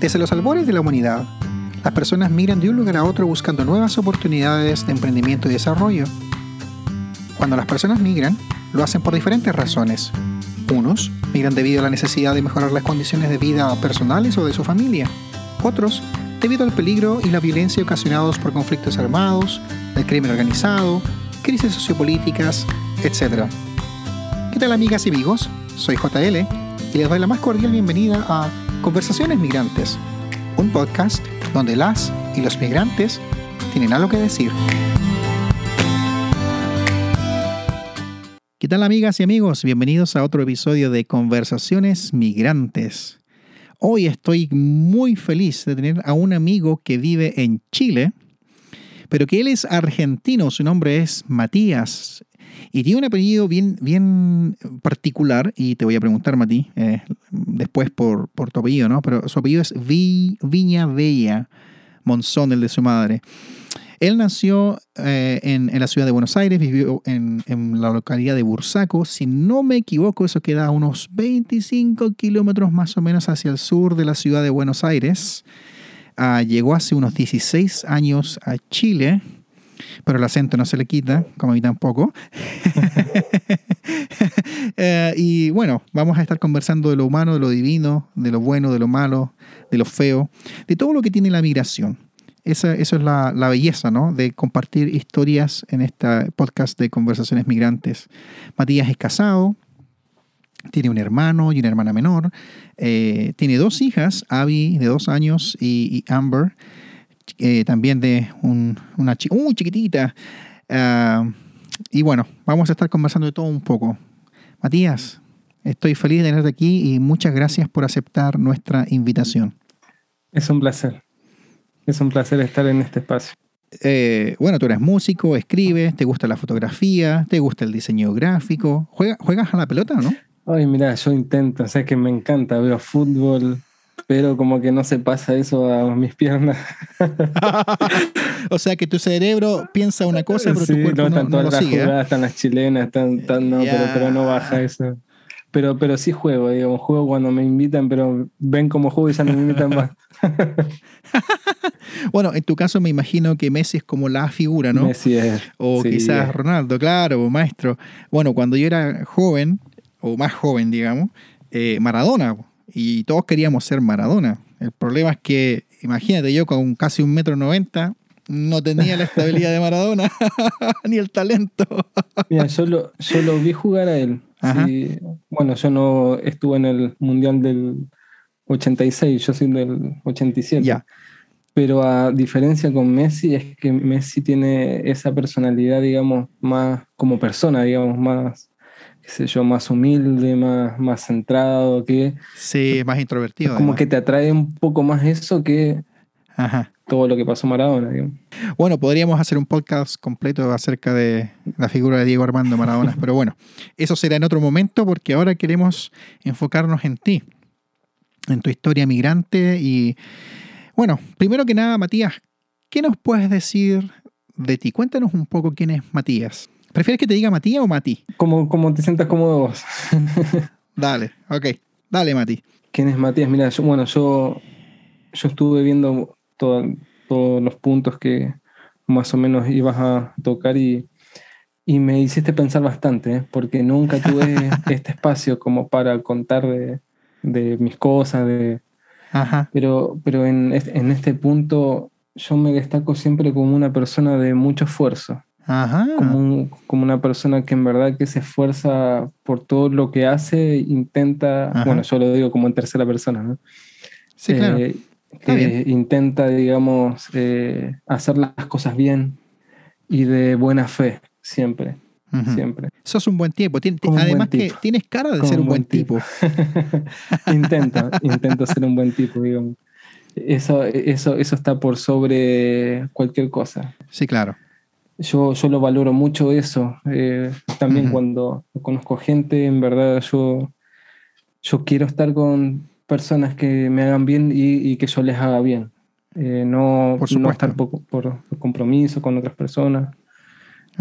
Desde los albores de la humanidad, las personas migran de un lugar a otro buscando nuevas oportunidades de emprendimiento y desarrollo. Cuando las personas migran, lo hacen por diferentes razones. Unos migran debido a la necesidad de mejorar las condiciones de vida personales o de su familia. Otros debido al peligro y la violencia ocasionados por conflictos armados, el crimen organizado, crisis sociopolíticas, etc. ¿Qué tal amigas y amigos? Soy JL y les doy la más cordial bienvenida a Conversaciones Migrantes, un podcast donde las y los migrantes tienen algo que decir. ¿Qué tal amigas y amigos? Bienvenidos a otro episodio de Conversaciones Migrantes. Hoy estoy muy feliz de tener a un amigo que vive en Chile, pero que él es argentino, su nombre es Matías. Y tiene un apellido bien, bien particular, y te voy a preguntar, Mati, eh, después por, por, tu apellido, ¿no? Pero su apellido es Viña Bella Monzón, el de su madre. Él nació eh, en, la ciudad de Buenos Aires, vivió en, la localidad de Bursaco. Si no me equivoco, eso queda a unos 25 kilómetros más o menos hacia el sur de la ciudad de Buenos Aires. Ah, llegó hace unos 16 años a Chile, pero el acento no se le quita, como a mí tampoco. Eh, y bueno, vamos a estar conversando de lo humano, de lo divino, de lo bueno, de lo malo, de lo feo, de todo lo que tiene la migración. Esa, eso es la, belleza, ¿no? De compartir historias en este podcast de Conversaciones Migrantes. Matías es casado, tiene un hermano y una hermana menor. Eh, tiene dos hijas, Abby de dos años y, Amber, eh, también de una chica muy chiquitita. Ah, y bueno, vamos a estar conversando de todo un poco. Matías, estoy feliz de tenerte aquí y muchas gracias por aceptar nuestra invitación. Es un placer. Es un placer estar en este espacio. Eh, bueno, tú eres músico, escribes, te gusta la fotografía, te gusta el diseño gráfico. ¿Juegas a la pelota o no? Ay, mira, yo intento, o sea, que me encanta, veo fútbol, pero como que no se pasa eso a mis piernas. o sea, que tu cerebro piensa una cosa, pero tu cuerpo no, están todas las sigue, jugadas, están las chilenas, están, no, pero, pero no baja eso. Pero, pero sí juego, digo, juego cuando me invitan, pero ven cómo juego y ya no me invitan más. bueno, en tu caso me imagino que Messi es como la figura, ¿no? Messi es. O quizás Ronaldo, claro, maestro. Bueno, cuando yo era joven, o más joven, digamos, eh, Maradona, y todos queríamos ser Maradona. El problema es que, imagínate, yo con casi un metro noventa, no tenía la estabilidad de Maradona, ni el talento. Mira, yo lo, yo lo vi jugar a él. Bueno, yo no estuve en el Mundial del 86, yo soy del 87. Ya. Pero a diferencia con Messi, es que Messi tiene esa personalidad, digamos, más como persona, digamos, más, qué sé yo, más humilde, más, más centrado, que... Sí, más introvertido. Como que te atrae un poco más eso que todo lo que pasó Maradona, digamos. Bueno, podríamos hacer un podcast completo acerca de la figura de Diego Armando Maradona, pero bueno, eso será en otro momento porque ahora queremos enfocarnos en ti, en tu historia migrante y bueno, primero que nada, Matías, ¿qué nos puedes decir de ti? Cuéntanos un poco quién es Matías. ¿Prefieres que te diga Matías o Mati? Como, como te sientas cómodo vos. Dale, ok. Dale, Mati. ¿Quién es Matías? Mira, bueno, yo, yo estuve viendo todos los puntos que más o menos ibas a tocar y, y me hiciste pensar bastante, ¿eh? porque nunca tuve este espacio como para contar de, de mis cosas, de, pero, pero en, en, este punto yo me destaco siempre como una persona de mucho esfuerzo. Como, como, una persona que en verdad que se esfuerza por todo lo que hace, intenta, bueno, yo lo digo como en tercera persona, ¿no? Sí, claro. Eh, que intenta, digamos, eh, hacer las cosas bien y de buena fe, siempre. Siempre. Sos un buen tipo. además que tienes cara de ser un buen, tipo. intento, intento ser un buen tipo, digamos. Eso, eso, eso está por sobre cualquier cosa. Sí, claro. Yo, yo lo valoro mucho eso. Eh, también cuando conozco gente, en verdad yo, yo quiero estar con personas que me hagan bien y, que yo les haga bien. Eh, no, no estar por, por, compromiso con otras personas.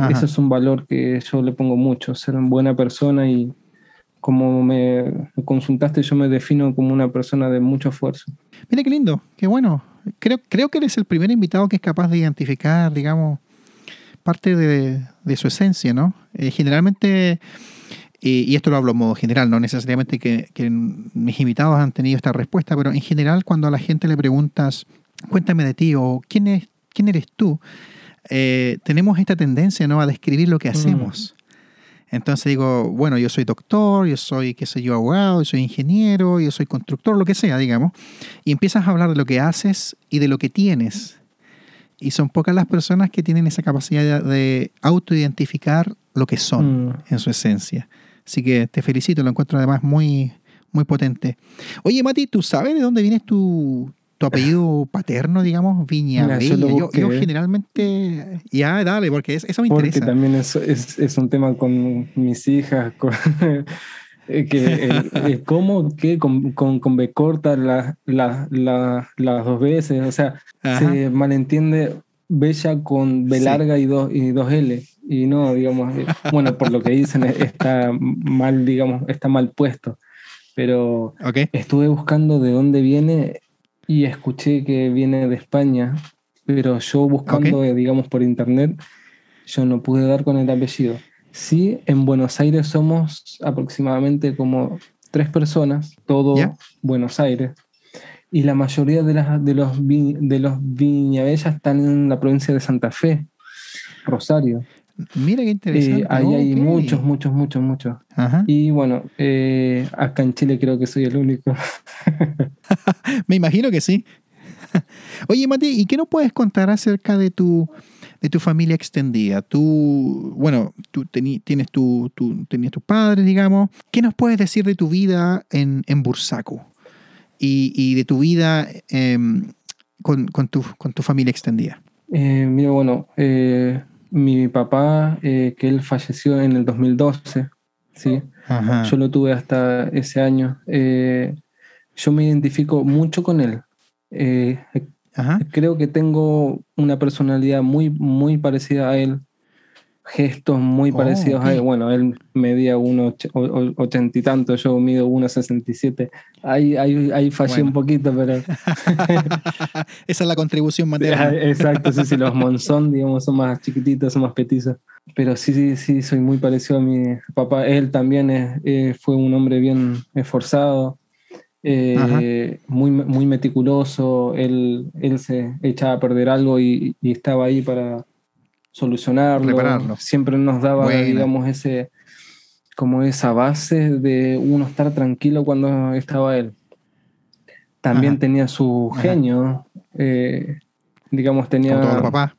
Eso es un valor que yo le pongo mucho, ser una buena persona y, como me consultaste, yo me defino como una persona de mucho esfuerzo. Mira qué lindo, qué bueno. Creo, creo que eres el primer invitado que es capaz de identificar, digamos, parte de, de su esencia, ¿no? Eh, generalmente, y, y, esto lo hablo en modo general, no necesariamente que, que, mis invitados han tenido esta respuesta, pero en general cuando a la gente le preguntas, cuéntame de ti o quién, es, quién eres tú, eh, tenemos esta tendencia ¿no? a describir lo que hacemos. Mm. Entonces digo, bueno, yo soy doctor, yo soy, qué sé yo, abogado, yo soy ingeniero, yo soy constructor, lo que sea, digamos. Y empiezas a hablar de lo que haces y de lo que tienes. Y son pocas las personas que tienen esa capacidad de autoidentificar lo que son mm. en su esencia. Así que te felicito, lo encuentro además muy, muy potente. Oye, Mati, ¿tú sabes de dónde vienes tu, tu apellido paterno, digamos, Viña yo, generalmente, ya, dale, porque eso me interesa. Porque también es, es, es, un tema con mis hijas, con, que cómo que con, con, con, B corta la, la, la, las dos veces, o sea, Ajá. se malentiende Bella con B larga y, dos, y dos L. Y no, digamos, bueno, por lo que dicen está mal, digamos, está mal puesto. Pero okay. estuve buscando de dónde viene y escuché que viene de España, pero yo buscando, okay. digamos, por internet, yo no pude dar con el apellido. Sí, en Buenos Aires somos aproximadamente como tres personas, todo. Buenos Aires, y la mayoría de, las, de los, vi, de los viñabellas están en la provincia de Santa Fe, Rosario. Mira qué interesante. Eh, ahí okay. hay muchos, muchos, muchos, muchos. Ajá. Y bueno, eh, acá en Chile creo que soy el único. Me imagino que sí. Oye, Mati, ¿y qué nos puedes contar acerca de tu, de tu familia extendida? Tú, bueno, tú tení, tienes tu, tu, tenías tus padres, digamos. ¿Qué nos puedes decir de tu vida en, en Bursaco? Y, y de tu vida eh, con, con, tu, con tu familia extendida. Eh, mira, bueno, eh, mi papá, eh, que él falleció en el 2012, ¿sí? Ajá. Yo lo tuve hasta ese año. Eh, yo me identifico mucho con él. Eh, creo que tengo una personalidad muy, muy parecida a él. Gestos muy Oh, parecidos a ok. él. Bueno, él medía 1,80 y tanto, yo mido 1,67. Ahí, ahí, ahí fallé Bueno. un poquito, pero. Esa es la contribución materna. Ah, Exacto, sí, sí, los Monzón, digamos, son más chiquititos, son más petizos. Pero sí, sí, sí, soy muy parecido a mi papá. Él también es, eh, fue un hombre bien esforzado, eh, muy, muy meticuloso. Él, él se echaba a perder algo y, y estaba ahí para solucionarlo. Repararlo. Siempre nos daba, digamos, ese como esa base de uno estar tranquilo cuando estaba él. También Ajá. tenía su genio, eh, digamos, tenía Como todos los papás.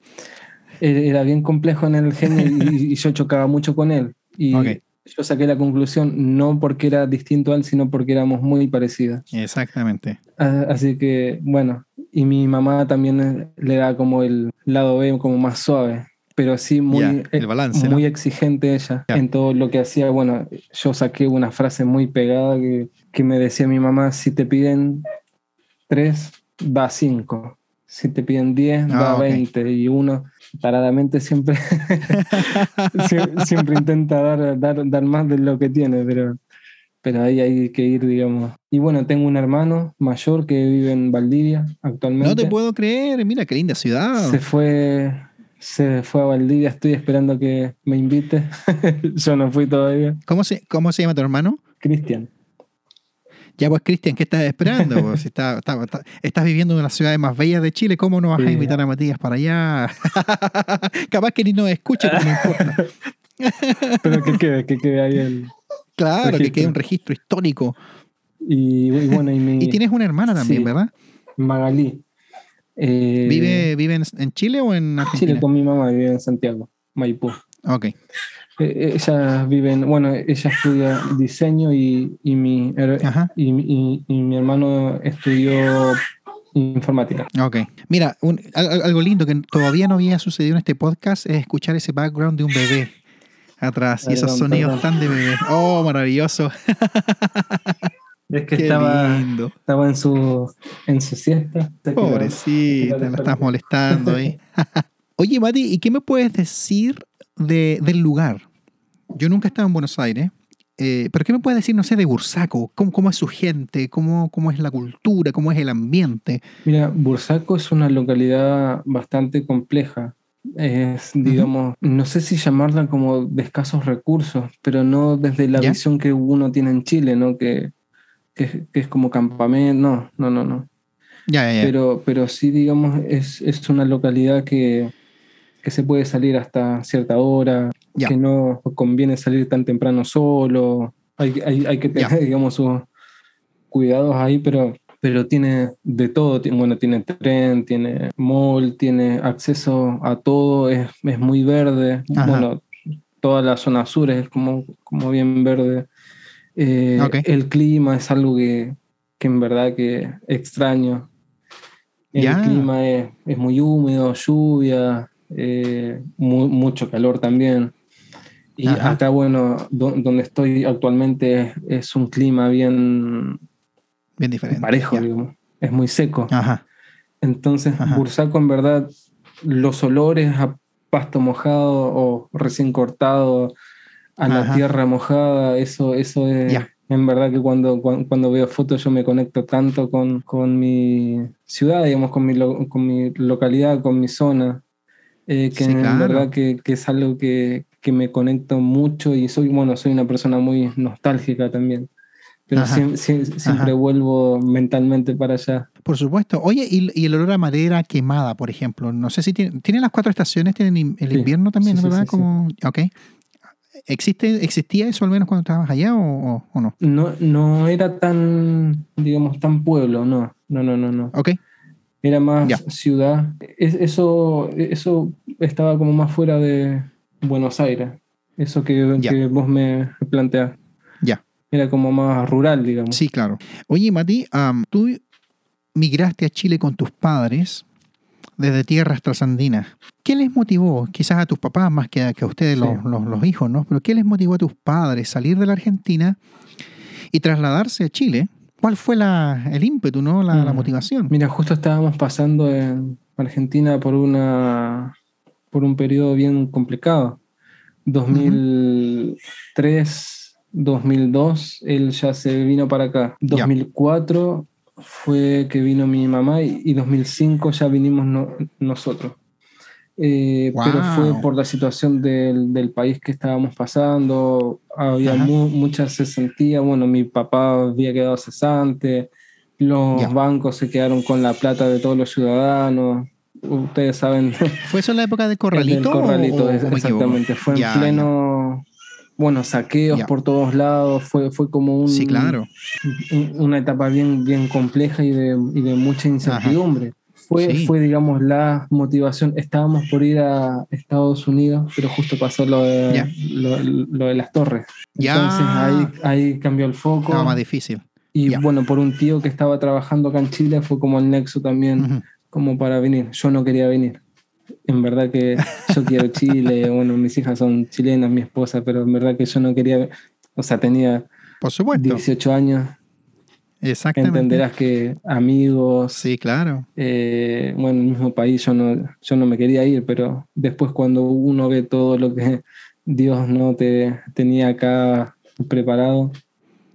era bien complejo en el genio y, y yo chocaba mucho con él. Y. yo saqué la conclusión no porque era distinto a él, sino porque éramos muy parecidas. Exactamente. Ah, Así que, bueno, y mi mamá también eh, le da como el lado B como más suave, pero sí muy, el eh, balance, muy ¿no? exigente ella en todo lo que hacía. Bueno, yo saqué una frase muy pegada que, que me decía mi mamá, si te piden tres, da cinco. Si te piden 10, da Ah. 20. Y uno taradamente siempre, sie- siempre intenta dar, dar, dar más de lo que tiene, pero, pero ahí hay que ir, digamos. Y bueno, tengo un hermano mayor que vive en Valdivia actualmente. No te puedo creer. Mira qué linda ciudad. Se fue, se fue a Valdivia, estoy esperando que me invite. Yo no fui todavía. ¿Cómo se, ¿Cómo se llama tu hermano? Cristian. Ya pues, Cristian, ¿qué estás esperando? Pues, si está- está- está- estás viviendo en una de las ciudades más bellas de Chile, ¿cómo no vas a invitar a Matías para allá? Capaz que ni nos escuche, pero no importa. Pero que quede, que quede ahí el... Claro, que quede un registro histórico. Y, y bueno, y mi Y tienes una hermana también, Sí. ¿verdad? Magalí. Eh, ¿Vive, ¿Vive en, en Chile o en Argentina? Chile con mi mamá, vive en Santiago, Maipú. Ok. Eh, ella vive en, bueno, ella estudia diseño y, y, mi, y, y- y mi hermano estudió informática. Ok. Mira, un- algo lindo que todavía no había sucedido en este podcast es escuchar ese background de un bebé atrás y esos sonidos tan de bebé. Oh, maravilloso. Es que Qué estaba, lindo. estaba en su, en su siesta. Pobrecita, la estás molestando ahí. Oye, Mati, ¿y qué me puedes decir de, del lugar? Yo nunca he estado en Buenos Aires. eh, pero ¿qué me puedes decir, no sé, de Bursaco? ¿Cómo, cómo es su gente? ¿Cómo, ¿Cómo es la cultura? ¿Cómo es el ambiente? Mira, Bursaco es una localidad bastante compleja. Es, digamos, no sé si llamarla como de escasos recursos, pero no desde la ¿Ya? visión que uno tiene en Chile, ¿no? Que, que, que es como campamento. No, no, no, no. Ya, ya, ya. Pero, pero sí, digamos, es, es una localidad que, que se puede salir hasta cierta hora, Ya. que no conviene salir tan temprano solo. Hay, hay, hay que tener, digamos, sus cuidados ahí, pero, pero tiene de todo. Bueno, tiene tren, tiene mall, tiene acceso a todo, es, es muy verde. Ajá. Bueno, toda la zona sur es como, como bien verde. Eh. El clima es algo que, que en verdad que extraño. El clima es, es muy húmedo, lluvia, eh, mu- mucho calor también. Y Ajá. acá, bueno, do- donde estoy actualmente es, un clima bien Bien diferente. parejo, ya. digamos. Es muy seco. Ajá. Entonces, Ajá. Bursaco, en verdad, los olores a pasto mojado o recién cortado, a la Ajá. tierra mojada, eso, eso es. Ya. En verdad que cuando, cuando, cuando veo fotos yo me conecto tanto con, con mi ciudad, digamos, con mi, lo- con mi localidad, con mi zona, eh, que Sí, en claro. verdad que, que es algo que, que me conecto mucho y soy, bueno, soy una persona muy nostálgica también. Pero Ajá. siem- siem- siempre Ajá. vuelvo mentalmente para allá. Por supuesto. Oye, y, y el olor a madera quemada, por ejemplo. No sé si tiene, tiene las cuatro estaciones, tienen el Sí. invierno también, Sí, ¿verdad? sí. Como, ok. ¿Existe, ¿Existía eso al menos cuando estabas allá o, o- o no? No, no era tan, digamos, tan pueblo, no, no, no, no, no. Ok. Era más Ya. ciudad. Es- eso, eso estaba como más fuera de Buenos Aires. Eso que, vos me planteás. Ya. Era como más rural, digamos. Sí, claro. Oye, Mati, tú migraste a Chile con tus padres desde tierras trasandinas. ¿Qué les motivó? Quizás a tus papás más que a, que a ustedes, Sí. los, los- los hijos, ¿no? Pero ¿qué les motivó a tus padres salir de la Argentina y trasladarse a Chile? ¿Cuál fue la- el ímpetu, ¿no? La, la Mm. motivación. Mira, justo estábamos pasando en Argentina por una por un periodo bien complicado. 2003, 2002, él ya se vino para acá. Ya. 2004 fue que vino mi mamá y, y 2005 ya vinimos no- nosotros. Eh, Wow. Pero fue por la situación del, del país que estábamos pasando, había mu- mucha cesantía, bueno, mi papá había quedado cesante, los Ya. bancos se quedaron con la plata de todos los ciudadanos, ustedes saben, ¿Fue eso en la época del corralito? corralito, o- o es- exactamente, fue Ya, en pleno, bueno, saqueos Ya. por todos lados, fue, fue como un, Sí, claro. un- una etapa bien, bien compleja y de, y de mucha incertidumbre. Fue, Sí. fue, digamos, la motivación. Estábamos por ir a Estados Unidos, pero justo pasó lo de, Ya. lo, lo de las torres. Ya. Entonces ahí, ahí cambió el foco. Estaba más difícil. y ya. bueno, por un tío que estaba trabajando acá en Chile fue como el nexo también, Ujú. Como para venir. Yo no quería venir. En verdad que yo quiero Chile, bueno, mis hijas son chilenas, mi esposa, pero en verdad que yo no quería, o sea, tenía Por supuesto. 18 años, Exactamente. entenderás que amigos, Sí, claro. eh, bueno, en el mismo país yo no, yo no me quería ir, pero después cuando uno ve todo lo que Dios no te tenía acá preparado,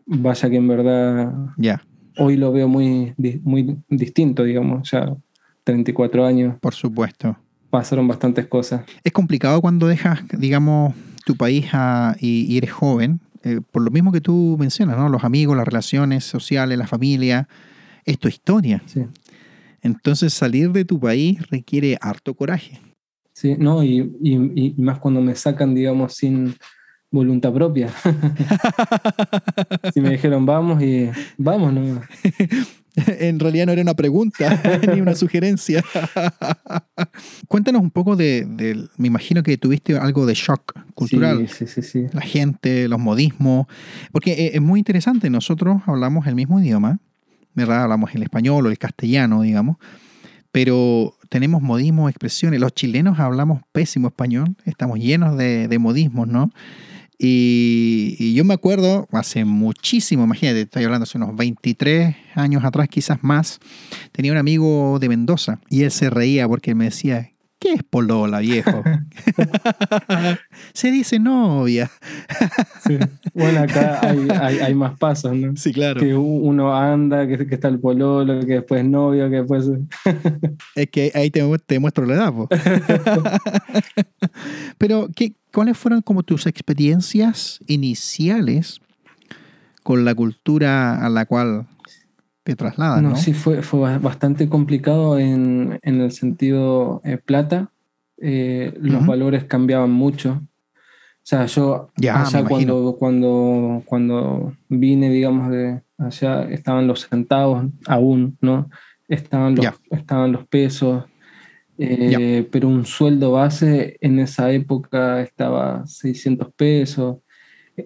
vaya que en verdad Ya, hoy lo veo muy, muy distinto, digamos, ya 34 años, por supuesto. pasaron bastantes cosas. Es complicado cuando dejas, digamos, tu país a- y, y eres joven, eh, por lo mismo que tú mencionas, ¿no? Los amigos, las relaciones sociales, la familia, es tu historia. Sí, Entonces salir de tu país requiere harto coraje. sí no, y, y- y más cuando me sacan, digamos, sin voluntad propia. si me dijeron vamos y vamos, no. en realidad no era una pregunta ni una sugerencia. Cuéntanos un poco de, de- me imagino que tuviste algo de shock cultural. Sí, sí, sí, sí. la gente, los modismos, porque eh, es muy interesante, nosotros hablamos el mismo idioma, ¿verdad? Hablamos el español o el castellano, digamos, pero tenemos modismos, expresiones, los chilenos hablamos pésimo español, estamos llenos de, de modismos, ¿no? Y, y yo me acuerdo hace muchísimo, imagínate, estoy hablando hace unos 23 años atrás, quizás más, tenía un amigo de Mendoza y él se reía porque me decía, ¿qué ¿Qué es polola, viejo? Se dice novia. Sí. Bueno, acá hay, hay, hay, más pasos, ¿no? Sí, claro. Que uno anda, que, que está el pololo, que después es novio, que después... es que ahí te, te muestro la edad, po. Pero, ¿qué, ¿cuáles fueron como tus experiencias iniciales con la cultura a la cual te? No, ¿no? sí, fue, fue bastante complicado en, en el sentido eh, plata. Eh, los uh -huh. valores cambiaban mucho. O sea, yo ya, allá cuando, cuando, cuando vine, digamos, de allá estaban los centavos aún, ¿no? Estaban los, estaban los pesos, eh, pero un sueldo base en esa época estaba 600 pesos.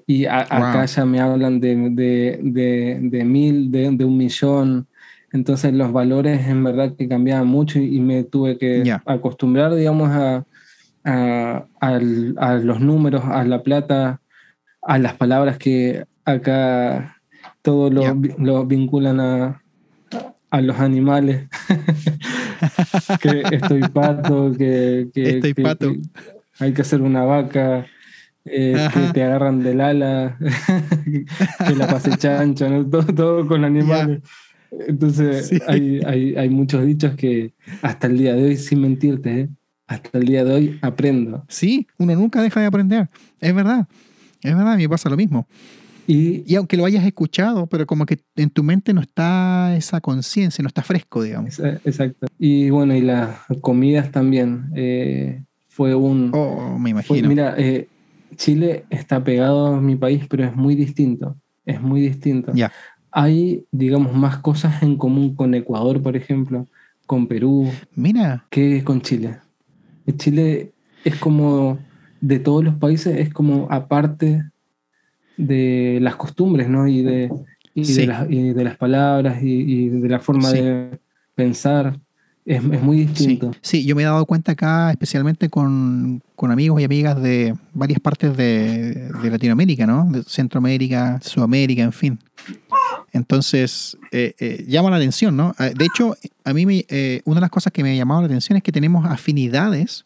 Y a, wow. acá ya me hablan de, de, de, de mil, de, de, un millón. Entonces los valores en verdad que cambiaban mucho y, y me tuve que yeah. acostumbrar, digamos, a, a, a, a, los números, a la plata, a las palabras que acá todo lo, yeah. lo vinculan a, a los animales. que estoy pato, que, que, estoy que, pato. que hay que hacer una vaca. Eh, que te agarran del ala, que la pase chancho, ¿no? todo, todo, con animales. Yeah. Entonces sí. hay, hay, hay, muchos dichos que hasta el día de hoy, sin mentirte, ¿eh? hasta el día de hoy aprendo. Sí, uno nunca deja de aprender, es verdad, es verdad, a mí pasa lo mismo. Y, y, aunque lo hayas escuchado, pero como que en tu mente no está esa conciencia, no está fresco, digamos. Exacto. Y bueno, y las comidas también. Eh, fue un... Oh, me imagino. Fue, mira, eh, Chile está pegado a mi país, pero es muy distinto. Es muy distinto. Yeah. Hay, digamos, más cosas en común con Ecuador, por ejemplo, con Perú. Mira. Que con Chile. Chile es como, de todos los países, es como aparte de las costumbres, ¿no? Y de, y sí. de, las, y de las palabras y, y, de la forma sí. de pensar. Es, es, muy distinto. Sí. sí, yo me he dado cuenta acá, especialmente con, con amigos y amigas de varias partes de, de, Latinoamérica, ¿no? De Centroamérica, Sudamérica, en fin. Entonces, eh, eh, llama la atención, ¿no? Ah, de hecho, a mí me, eh, una de las cosas que me ha llamado la atención es que tenemos afinidades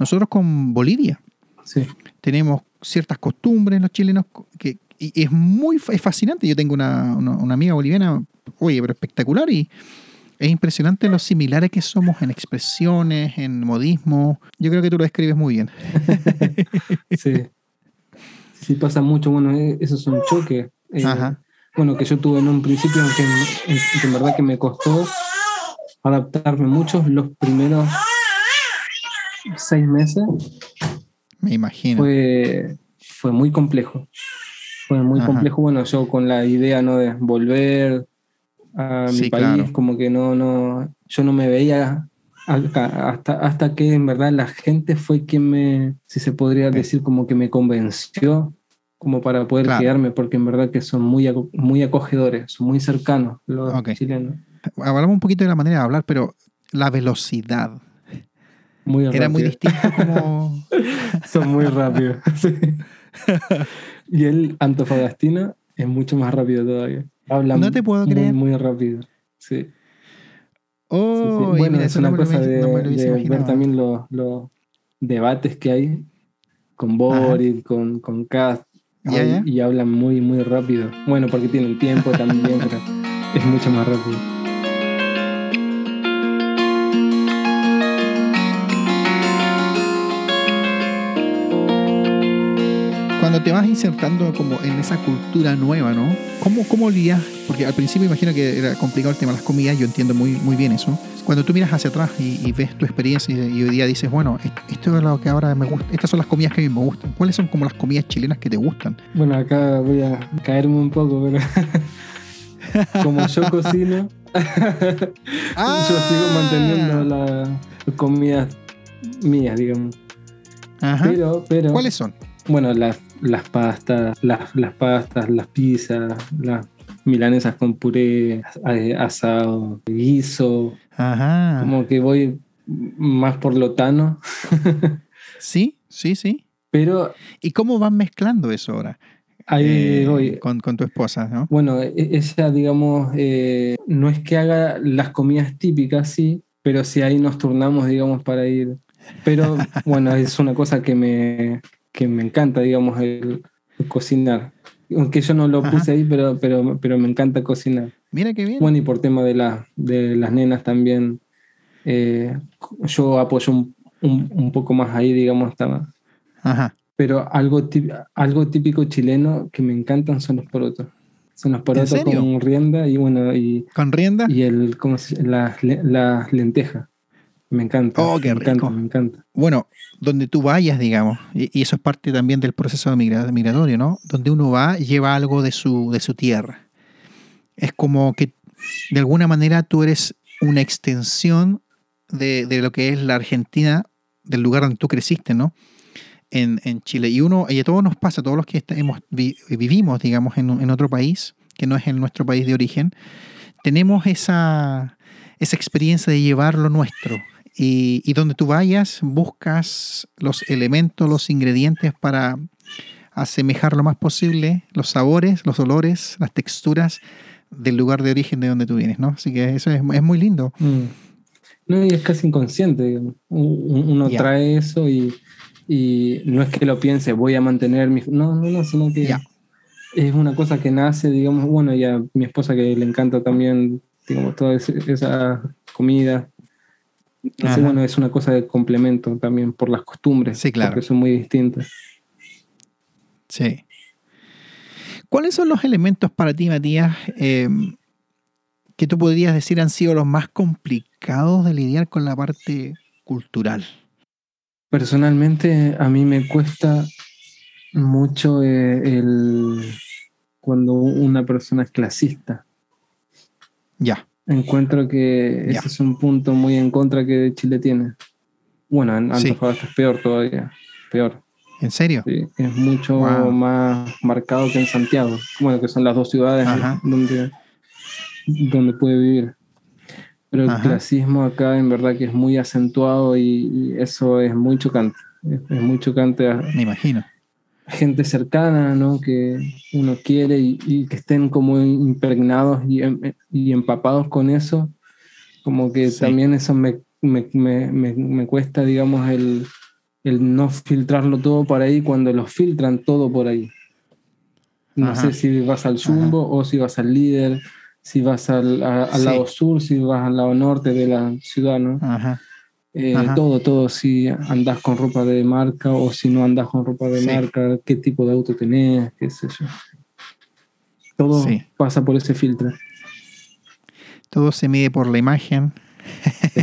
nosotros con Bolivia. Sí. Tenemos ciertas costumbres los chilenos que y es muy es fascinante. Yo tengo una, una, una amiga boliviana, oye, pero espectacular y es impresionante lo similares que somos en expresiones, en modismo. Yo creo que tú lo describes muy bien. sí. Sí, pasa mucho. Bueno, e, eso es un choque. Eh, bueno, que yo tuve en un principio, que en, en verdad que me costó adaptarme mucho los primeros seis meses. Me imagino. Fue, fue muy complejo. Fue muy Ajá. complejo. Bueno, yo con la idea ¿no? de volver, a mi sí, país, claro. como que no, no, yo no me veía hasta, hasta que en verdad la gente fue quien me, si se podría decir, como que me convenció como para poder claro. quedarme, porque en verdad que son muy, muy acogedores, son muy cercanos los okay. chilenos. Hablamos un poquito de la manera de hablar, pero la velocidad. Muy Era muy distinto como... son muy rápidos. sí. y el antofagastino es mucho más rápido todavía. Hablan no te puedo muy, creer. Muy rápido. Sí. Oh, sí, sí. Bueno, es una no cosa lo, de, no de ver también los, los, debates que hay con Boris, con, con Cast, ¿Ya, ya? y hablan muy, muy rápido. Bueno, porque tienen tiempo también, pero es mucho más rápido. Cuando te vas insertando como en esa cultura nueva, ¿no? ¿Cómo, cómo lidias? Porque al principio imagino que era complicado el tema de las comidas, yo entiendo muy, muy bien eso. Cuando tú miras hacia atrás y, y ves tu experiencia y, y, hoy día dices, bueno, esto es lo que ahora me gusta, estas son las comidas que a mí me gustan. ¿Cuáles son como las comidas chilenas que te gustan? Bueno, acá voy a caerme un poco, pero como yo cocino, ah, yo sigo manteniendo las comidas mías, digamos. Ajá. Pero, pero, ¿Cuáles son? Bueno, las las pastas, las, las pastas, las pizzas, las milanesas con puré, eh, asado, guiso. Ajá. Como que voy más por lo tano. sí, sí, sí. Pero. ¿Y cómo van mezclando eso ahora? Ahí eh, voy. Con, con, tu esposa, ¿no? Bueno, e, ella, digamos, eh, no es que haga las comidas típicas, sí, pero sí ahí nos turnamos, digamos, para ir. Pero bueno, es una cosa que me, que me encanta, digamos, el, cocinar. Aunque yo no lo puse ahí, pero, pero, pero me encanta cocinar. Mira qué bien. Bueno, y por tema de, la, de las nenas también, eh, yo apoyo un, un, poco más ahí, digamos, estaba. Ajá. Pero algo, algo típico chileno que me encantan son los porotos. Son los porotos con rienda y bueno, y. ¿Con rienda? Y el, ¿cómo se, las, las lentejas. Me encanta. Oh, qué me rico. Encanta, me encanta. Bueno, donde tú vayas, digamos, y, eso es parte también del proceso migratorio, ¿no? Donde uno va, lleva algo de su, de su tierra. Es como que de alguna manera tú eres una extensión de, de, lo que es la Argentina, del lugar donde tú creciste, ¿no? En, en Chile. Y uno, y a todos nos pasa, todos los que hemos, vivimos, digamos, en, en otro país, que no es en nuestro país de origen, tenemos esa, esa experiencia de llevar lo nuestro, y, donde tú vayas, buscas los elementos, los ingredientes para asemejar lo más posible los sabores, los olores, las texturas del lugar de origen de donde tú vienes, ¿no? Así que eso es, muy lindo. Mm. No, y es casi inconsciente. Uno trae eso y, no es que lo piense, voy a mantener mi... No, no, no, sino que es una cosa que nace, digamos, bueno, y a mi esposa que le encanta también, digamos, toda esa comida bueno, es una cosa de complemento también por las costumbres, sí, claro. porque son muy distintas. Sí. ¿Cuáles son los elementos para ti, Matías, em, que tú podrías decir han sido los más complicados de lidiar con la parte cultural? Personalmente, a mí me cuesta mucho eh, el cuando una persona es clasista. Ya. Encuentro que ese es un punto muy en contra que Chile tiene. Bueno, en Antofagasta es peor todavía, peor. ¿En serio? Sí, es mucho más marcado que en Santiago. Bueno, que son las dos ciudades donde, donde puede vivir. Pero el clasismo acá en verdad que es muy acentuado y, eso es muy chocante. Es, es muy chocante. Me imagino gente cercana, ¿no? Que uno quiere y, que estén como impregnados y, em, y, empapados con eso, como que también eso me, me, me, me, cuesta, digamos, el, el no filtrarlo todo por ahí cuando lo filtran todo por ahí. No sé si vas al Jumbo o si vas al líder, si vas al, al lado sur, si vas al lado norte de la ciudad, ¿no? Ajá. Eh, todo, todo, si andas con ropa de marca o si no andas con ropa de marca, qué tipo de auto tenés, qué sé yo. Todo pasa por ese filtro. Todo se mide por la imagen,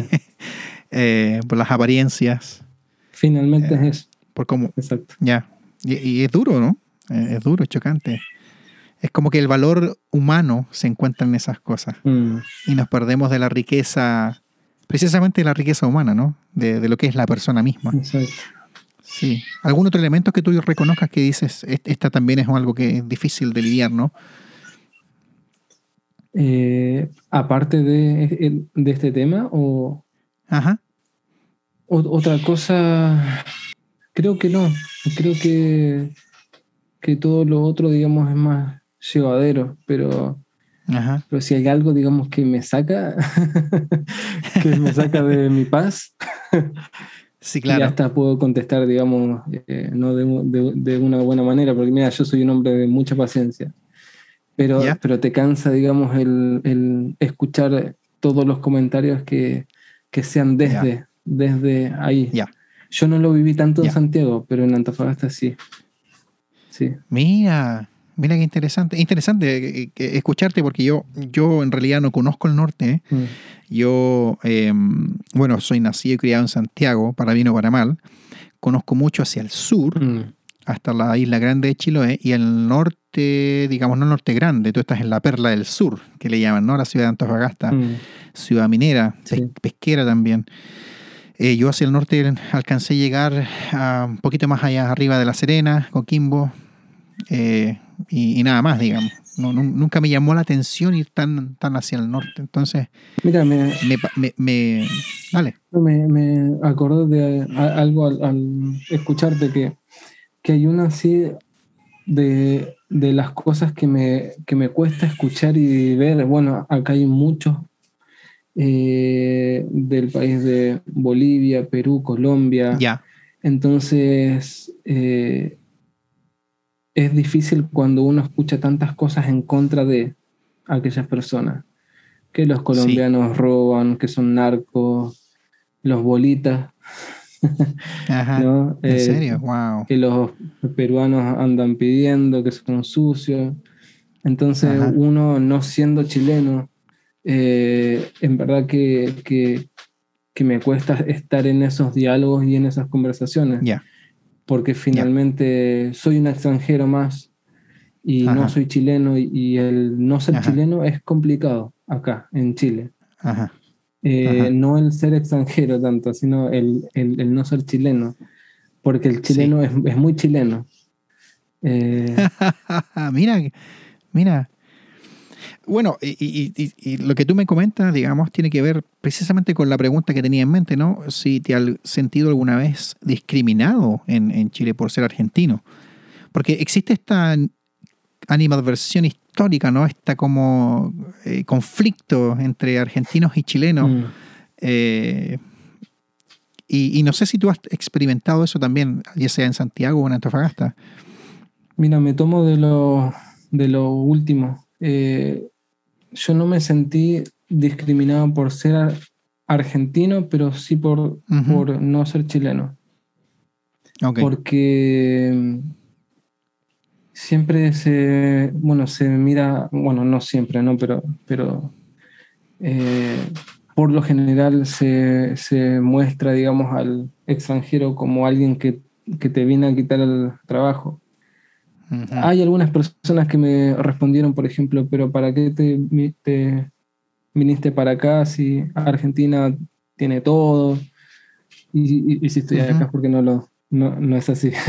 eh, por las apariencias. Finalmente es eh, eso. Por cómo. Exacto. Ya. Y, es duro, ¿no? es duro, es chocante. Es como que el valor humano se encuentra en esas cosas. Mm. Y nos perdemos de la riqueza precisamente la riqueza humana, ¿no? De, lo que es la persona misma. Exacto. Sí. ¿Algún otro elemento que tú reconozcas que dices, esta también es algo que es difícil de lidiar, ¿no? Eh, aparte de, este tema, o. Ajá. otra cosa, creo que no. Creo que, que todo lo otro, digamos, es más llevadero, pero pero si hay algo, digamos, que me saca, que me saca de mi paz, sí, claro. ya hasta puedo contestar, digamos, eh, no de, una buena manera, porque mira, yo soy un hombre de mucha paciencia. Pero, pero te cansa, digamos, el, escuchar todos los comentarios que, sean desde, desde ahí. Yo no lo viví tanto en Santiago, pero en Antofagasta sí. Sí. Mira, Mira qué interesante. Interesante escucharte porque yo, yo en realidad no conozco el norte. ¿eh? Mm. Yo, em, bueno, soy nacido y criado en Santiago, para bien o para mal. Conozco mucho hacia el sur, mm. hasta la isla grande de Chiloé, y el norte, digamos, no el norte grande, tú estás en la perla del sur, que le llaman, ¿no? La ciudad de Antofagasta, mm. ciudad minera, pesquera también. Eh, yo hacia el norte alcancé a llegar a un poquito más allá arriba de La Serena, Coquimbo, eh, y, nada más, digamos. No, nunca me llamó la atención ir tan, tan hacia el norte. Entonces, Mira, me, me, me, dale. Me, me acordé de algo al, escucharte que, que, hay una así de, de las cosas que me, que me cuesta escuchar y ver. Bueno, acá hay muchos eh, del país de Bolivia, Perú, Colombia. Ya. Entonces, eh, es difícil cuando uno escucha tantas cosas en contra de aquellas personas. Que los colombianos roban, que son narcos, los bolitas. Ajá. ¿En eh, serio? Wow. Que los peruanos andan pidiendo, que son sucios. Entonces, uno no siendo chileno, eh, en verdad que, que, me cuesta estar en esos diálogos y en esas conversaciones. Ya porque finalmente soy un extranjero más y no soy chileno y, el no ser chileno es complicado acá en Chile. Eh, no el ser extranjero tanto, sino el, el, no ser chileno, porque el chileno es, es, muy chileno. Eh, mira, mira, bueno, y, lo que tú me comentas, digamos, tiene que ver precisamente con la pregunta que tenía en mente, ¿no? Si te has sentido alguna vez discriminado en, Chile por ser argentino. Porque existe esta animadversión histórica, ¿no? Esta como eh, conflicto entre argentinos y chilenos. Mm. Eh, y, no sé si tú has experimentado eso también, ya sea en Santiago o en Antofagasta. Mira, me tomo de lo, de lo último. Eh, yo no me sentí discriminado por ser argentino, pero sí por, por no ser chileno. Porque mm, siempre se, bueno, se mira, bueno, no siempre, ¿no? Pero, pero eh, por lo general se, muestra, digamos, al extranjero como alguien que, que te viene a quitar el trabajo. Hay algunas personas que me respondieron, por ejemplo, pero ¿para qué te, viniste para acá si Argentina tiene todo? Y, si estoy acá es porque no, lo, no, es así.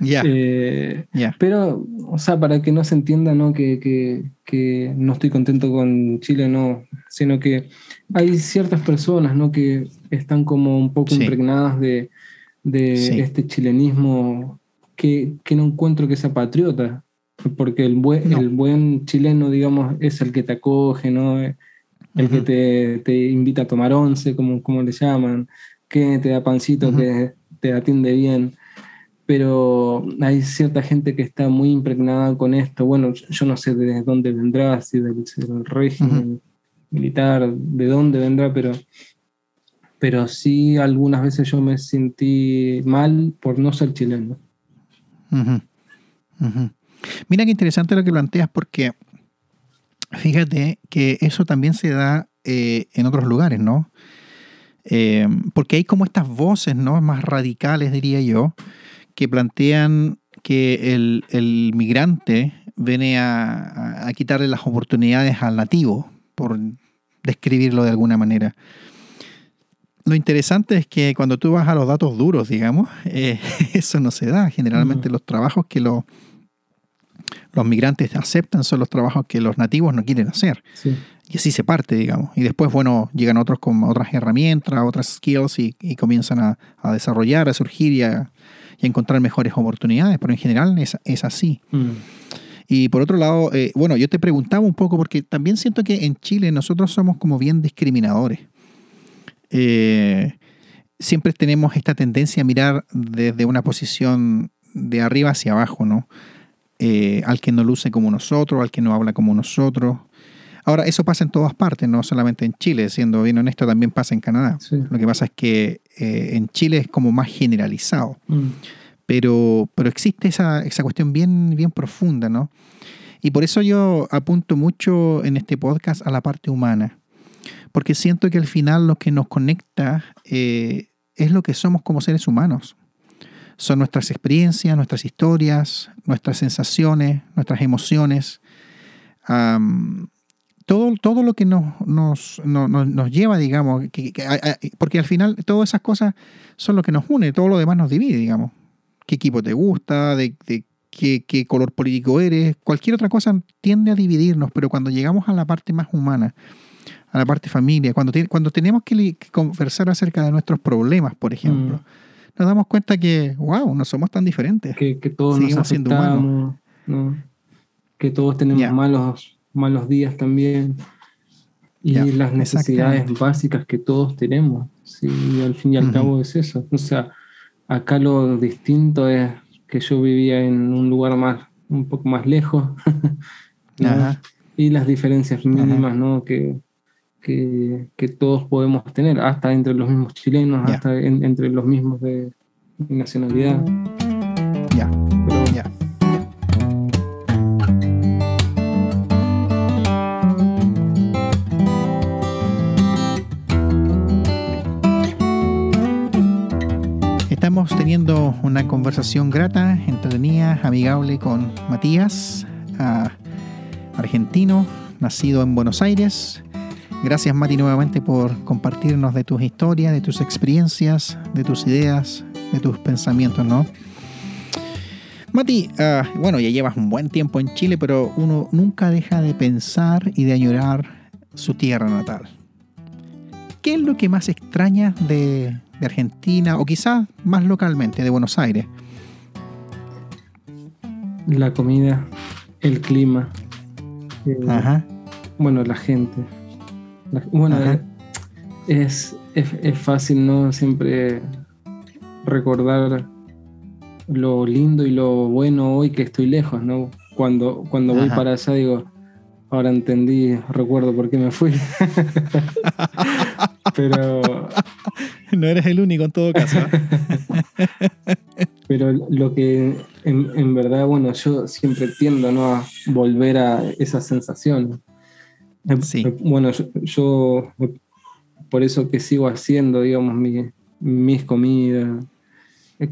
Eh, pero, o sea, para que no se entienda ¿no? Que, que, no estoy contento con Chile, no, sino que hay ciertas personas ¿no? que están como un poco impregnadas de, de este chilenismo que, no encuentro que sea patriota, porque el buen, el buen chileno, digamos, es el que te acoge, ¿no? El que te, invita a tomar once, como, como le llaman, que te da pancito, que te atiende bien. Pero hay cierta gente que está muy impregnada con esto. Bueno, yo no sé de dónde vendrá, si del, régimen militar, de dónde vendrá, pero, pero sí algunas veces yo me sentí mal por no ser chileno. Mira qué interesante lo que planteas porque fíjate que eso también se da eh, en otros lugares, ¿no? Eh, porque hay como estas voces, ¿no? Más radicales, diría yo, que plantean que el, migrante viene a, a, quitarle las oportunidades al nativo, por describirlo de alguna manera lo interesante es que cuando tú vas a los datos duros, digamos, eh, eso no se da. Generalmente los trabajos que los, los migrantes aceptan son los trabajos que los nativos no quieren hacer. Y así se parte, digamos. Y después, bueno, llegan otros con otras herramientas, otras skills y, comienzan a, desarrollar, a surgir y a, encontrar mejores oportunidades. Pero en general es, así. Mm. Y por otro lado, eh, bueno, yo te preguntaba un poco porque también siento que en Chile nosotros somos como bien discriminadores. Eh, siempre tenemos esta tendencia a mirar desde una posición de arriba hacia abajo, ¿no? Eh, al que no luce como nosotros, al que no habla como nosotros. Ahora, eso pasa en todas partes, no solamente en Chile, siendo bien honesto, también pasa en Canadá. Lo que pasa es que eh, en Chile es como más generalizado. Mm. Pero, pero existe esa, esa cuestión bien, bien profunda, ¿no? Y por eso yo apunto mucho en este podcast a la parte humana porque siento que al final lo que nos conecta eh, es lo que somos como seres humanos. Son nuestras experiencias, nuestras historias, nuestras sensaciones, nuestras emociones. todo, todo lo que nos, nos, nos, lleva, digamos, porque al final todas esas cosas son lo que nos une, todo lo demás nos divide, digamos. ¿Qué equipo te gusta? ¿De, qué, qué, color político eres? Cualquier otra cosa tiende a dividirnos, pero cuando llegamos a la parte más humana, a la parte familia, cuando, cuando tenemos que, conversar acerca de nuestros problemas, por ejemplo, mm. nos damos cuenta que, wow, no somos tan diferentes. Que, todos Seguimos siendo humanos. Que todos tenemos malos, malos días también. y las necesidades básicas que todos tenemos. Sí, y al fin y al cabo es eso. O sea, acá lo distinto es que yo vivía en un lugar más, un poco más lejos, y las diferencias mínimas ¿no? que, que, todos podemos tener, hasta entre los mismos chilenos, hasta entre los mismos de nacionalidad. Ya, ya. Estamos teniendo una conversación grata, entretenida, amigable con Matías, argentino, nacido en Buenos Aires, Gracias Mati nuevamente por compartirnos de tus historias, de tus experiencias, de tus ideas, de tus pensamientos, ¿no? Mati, ah, bueno, ya llevas un buen tiempo en Chile, pero uno nunca deja de pensar y de añorar su tierra natal. ¿Qué es lo que más extraña de, Argentina o quizás más localmente de Buenos Aires? La comida, el clima, eh, bueno, la gente. Bueno, es, es, fácil, ¿no? Siempre recordar lo lindo y lo bueno hoy que estoy lejos, ¿no? Cuando, cuando voy para allá digo, ahora entendí, recuerdo por qué me fui. Pero... No eres el único en todo caso. Pero lo que en, en, verdad, bueno, yo siempre tiendo ¿no? a volver a esa sensación. Sí. Bueno, yo, por eso que sigo haciendo, digamos, mis comidas,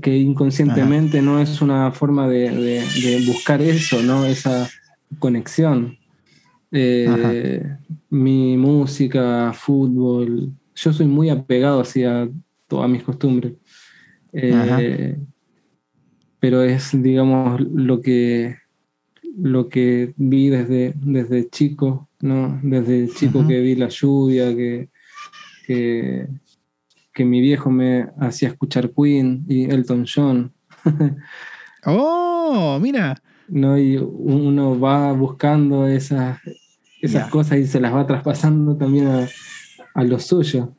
que inconscientemente no es una forma de, buscar eso, ¿no? Esa conexión. Eh, mi música, fútbol, yo soy muy apegado hacia todas mis costumbres. Eh, pero es, digamos, lo que, lo que vi desde, desde chico ¿no? Desde chico que vi la lluvia, que, que, mi viejo me hacía escuchar Queen y Elton John. ¡Oh! Mira. ¿No? Y uno va buscando esas, esas cosas y se las va traspasando también a, a lo suyo.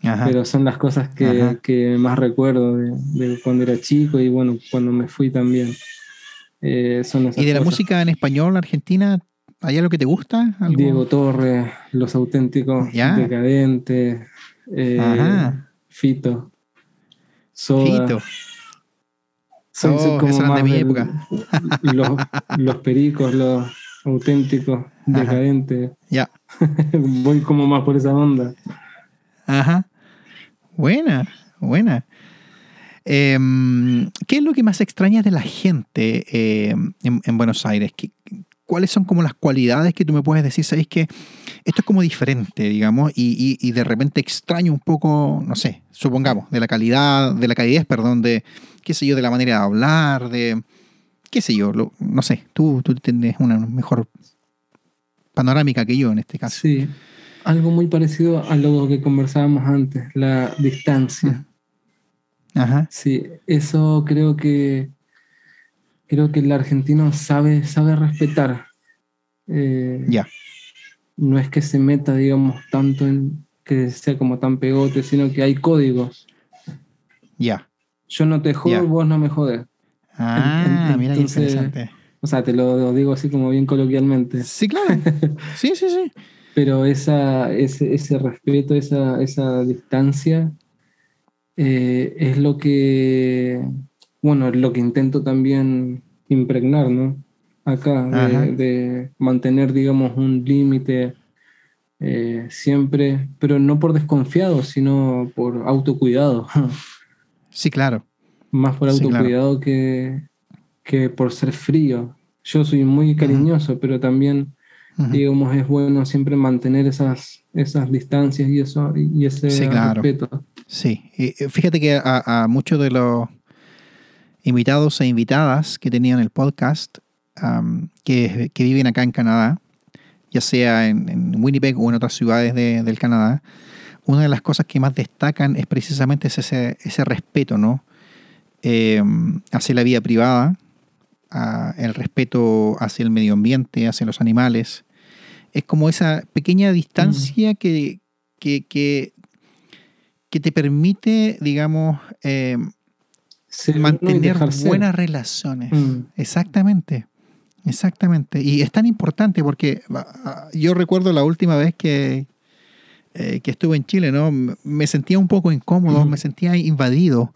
Pero son las cosas que, más recuerdo de, cuando era chico y bueno, cuando me fui también. Eh, ¿Y de la música en español argentina ¿Hay algo que te gusta? Diego Torres, Los Auténticos, Decadentes, eh, Fito, Fito. Son, como de mi época. los, pericos, los auténticos, decadentes. Ya. Voy como más por esa onda. Ajá. Buena, buena. Em, ¿Qué es lo que más extraña de la gente em, en, Buenos Aires? Cuáles son como las cualidades que tú me puedes decir, sabéis que esto es como diferente, digamos, y, de repente extraño un poco, no sé, supongamos, de la calidad, de la calidad, perdón, de, qué sé yo, de la manera de hablar, de, qué sé yo, no sé, tú, tú tienes una mejor panorámica que yo en este caso. Sí, algo muy parecido a lo que conversábamos antes, la distancia. Ajá. Sí, eso creo que creo que el argentino sabe, sabe respetar. Eh, ya. No es que se meta, digamos, tanto en que sea como tan pegote, sino que hay códigos. Ya. Yo no te jodo, vos no me jodes. Ah, mira qué interesante. O sea, te lo digo así como bien coloquialmente. Sí, claro. Sí, sí, sí. Pero esa, ese, ese respeto, esa, esa distancia, eh, es lo que bueno, lo que intento también impregnar, ¿no? Acá, de, mantener, digamos, un límite eh, siempre, pero no por desconfiado, sino por autocuidado. Sí, claro. Más por autocuidado que, que por ser frío. Yo soy muy cariñoso, pero también, digamos, es bueno siempre mantener esas, esas distancias y, eso, y ese respeto. Sí, y fíjate que a, a muchos de los invitados e invitadas que tenían el podcast que, viven acá en Canadá, ya sea en, Winnipeg o en otras ciudades del Canadá, una de las cosas que más destacan es precisamente ese, ese respeto ¿no? Em, hacia la vida privada, el respeto hacia el medio ambiente, hacia los animales, Es como esa pequeña distancia que, que, que, que te permite, digamos, eh, Ser mantener dejar ser. buenas relaciones. Mm. Exactamente, exactamente. Y es tan importante porque ah, yo recuerdo la última vez que, eh, que estuve en Chile, ¿no? Me sentía un poco incómodo, me sentía invadido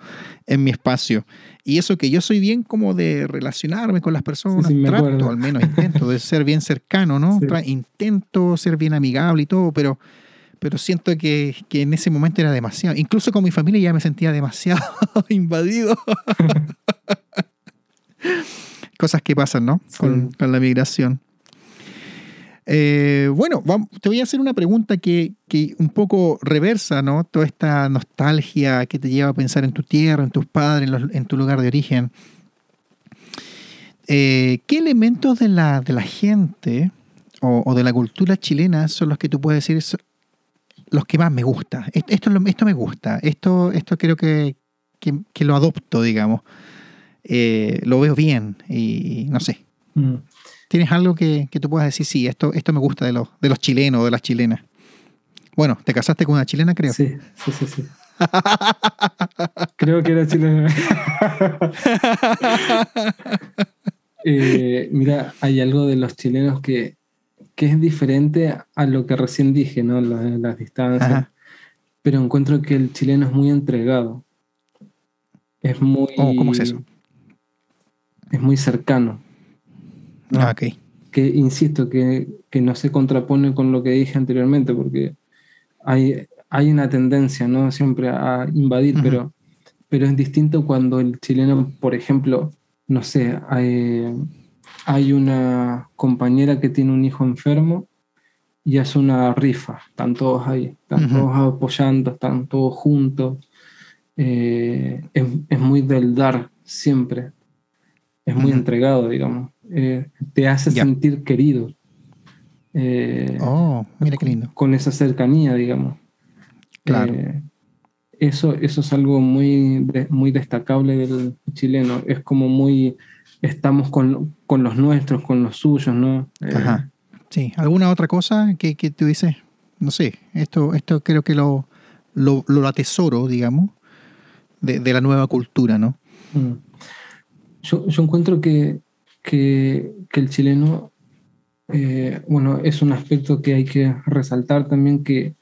en mi espacio. Y eso que yo soy bien como de relacionarme con las personas, sí, me trato, acuerdo. al menos intento de ser bien cercano, ¿no? Sí. Intento ser bien amigable y todo, pero, pero siento que, que en ese momento era demasiado. Incluso con mi familia ya me sentía demasiado invadido. Cosas que pasan, ¿no? Con, Sí. con la migración. Eh, bueno, te voy a hacer una pregunta que, que un poco reversa, ¿no? Toda esta nostalgia que te lleva a pensar en tu tierra, en tus padres, en, los- en tu lugar de origen. Eh, ¿Qué elementos de la, de la gente o, o de la cultura chilena son los que tú puedes decir los que más me gusta? Esto, esto, me gusta, esto, esto creo que, que, que lo adopto, digamos. Eh, lo veo bien y no sé. Mm. ¿Tienes algo que, que tú puedas decir? Sí, esto, esto me gusta de los, de los chilenos o de las chilenas. Bueno, te casaste con una chilena, creo. Sí, sí, sí, sí. Creo que era chileno. Eh, mira, hay algo de los chilenos que, que es diferente a lo que recién dije, ¿no? Las distancias. Ajá. Pero encuentro que el chileno es muy entregado. Es muy. Oh, ¿cómo es eso? Es muy cercano. ¿no? Ah, ok. que insisto que, que no se contrapone con lo que dije anteriormente, porque hay, hay una tendencia, ¿no? Siempre a invadir, pero, pero es distinto cuando el chileno, por ejemplo, no sé, hay, hay una compañera que tiene un hijo enfermo y hace una rifa, están todos ahí, están todos apoyando, están todos juntos. Eh, es, es muy del dar siempre, es muy entregado, digamos. Eh, te hace sentir querido. Eh, Oh, mira qué lindo. con esa cercanía, digamos. Claro. Eso, eso es algo muy, muy destacable del chileno. Es como muy, estamos con, con los nuestros, con los suyos, ¿no? Eh, Ajá. Sí. ¿Alguna otra cosa que, que tú dices? No sé, esto, esto creo que lo, lo, lo atesoro, digamos, de, de la nueva cultura, ¿no? mm. Yo, yo encuentro que, que, que el chileno, eh, bueno, es un aspecto que hay que resaltar también que,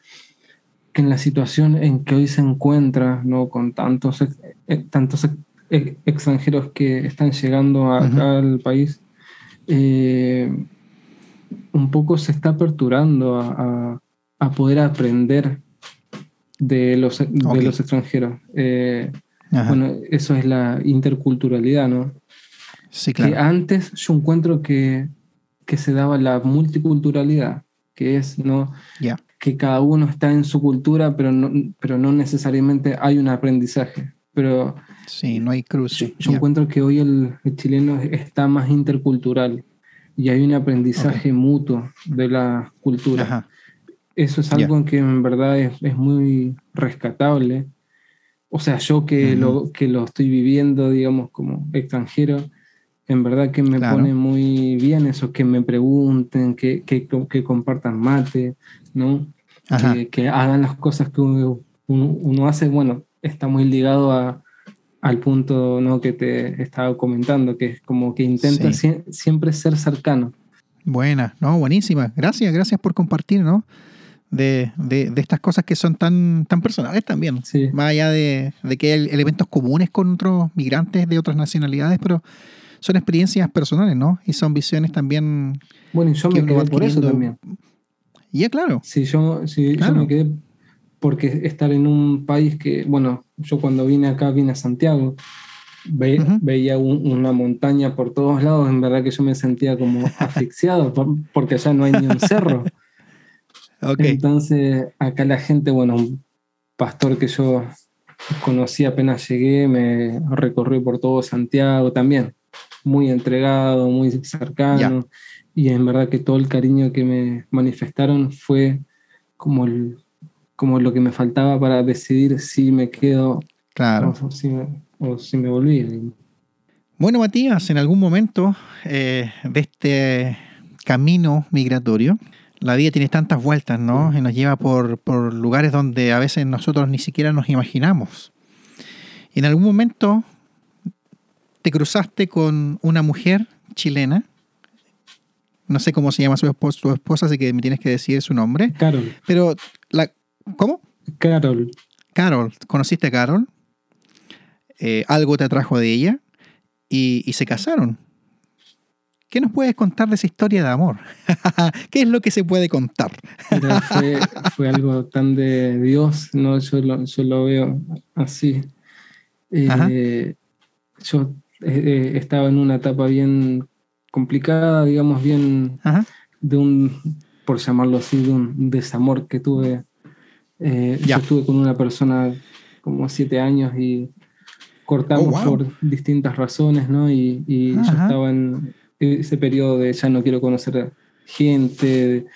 que en la situación en que hoy se encuentra, ¿no? Con tantos, eh, tantos extranjeros que están llegando acá al país, eh, un poco se está aperturando a, a- a poder aprender de los, de los extranjeros. Eh, bueno, eso es la interculturalidad, ¿no? sí, Que claro. antes yo encuentro que, que se daba la multiculturalidad, que es ¿no? Ya. que cada uno está en su cultura, pero no, pero no necesariamente hay un aprendizaje. Pero Sí, no hay cruz. yo, yo encuentro que hoy el, el chileno está más intercultural y hay un aprendizaje mutuo de la cultura. Ajá. Eso es algo que en verdad es, es muy rescatable. O sea, yo que, lo, que lo estoy viviendo, digamos, como extranjero, en verdad que me Claro. pone muy bien eso, que me pregunten, que, que, que compartan mate, ¿no? Que, que hagan las cosas que uno- uno hace. Bueno, está muy ligado a, al punto ¿no? que te estaba comentando, que es como que intenta Sí. siempre ser cercano. Buena, no, buenísima. Gracias, gracias por compartir, ¿no? De, de, de estas cosas que son tan, tan personales también. Sí. Más allá de, de que hay elementos comunes con otros migrantes de otras nacionalidades, pero son experiencias personales, ¿no? Y son visiones también. Bueno, y yo Que me quedé por eso también. Ya, claro. Sí, yo, sí, yo me quedé porque estar en un país que, bueno, yo cuando vine acá, vine a Santiago, ve- Ujú. veía un- una montaña por todos lados, en verdad que yo me sentía como asfixiado por- porque allá no hay ni un cerro. Ok. Entonces, acá la gente, bueno, un pastor que yo conocí apenas llegué, me recorrió por todo Santiago también, muy entregado, muy cercano, y en verdad que todo el cariño que me manifestaron fue como, el- como lo que me faltaba para decidir si me quedo Claro. o, si me, o si me volví. Bueno, Matías, en algún momento eh, de este camino migratorio, La vida tiene tantas vueltas, ¿no? Y nos lleva por, por lugares donde a veces nosotros ni siquiera nos imaginamos. Y en algún momento te cruzaste con una mujer chilena. No sé cómo se llama su esposa, su esposa, así que me tienes que decir su nombre. Carol. Pero, ¿cómo? Carol. Carol. ¿Conociste a Carol? Eh, algo te atrajo de ella y, y se casaron. ¿Qué nos puedes contar de esa historia de amor? ¿Qué es lo que se puede contar? Fue, fue algo tan de Dios, ¿no? Yo lo, yo lo veo así. Eh, yo eh, eh, estaba en una etapa bien complicada, digamos, bien Ajá. de un, por llamarlo así, de un desamor que tuve. Eh, Ya. Yo estuve con una persona como siete años y cortamos Oh, wow. por distintas razones, ¿no? Y, y yo estaba en ese periodo de ya no quiero conocer gente,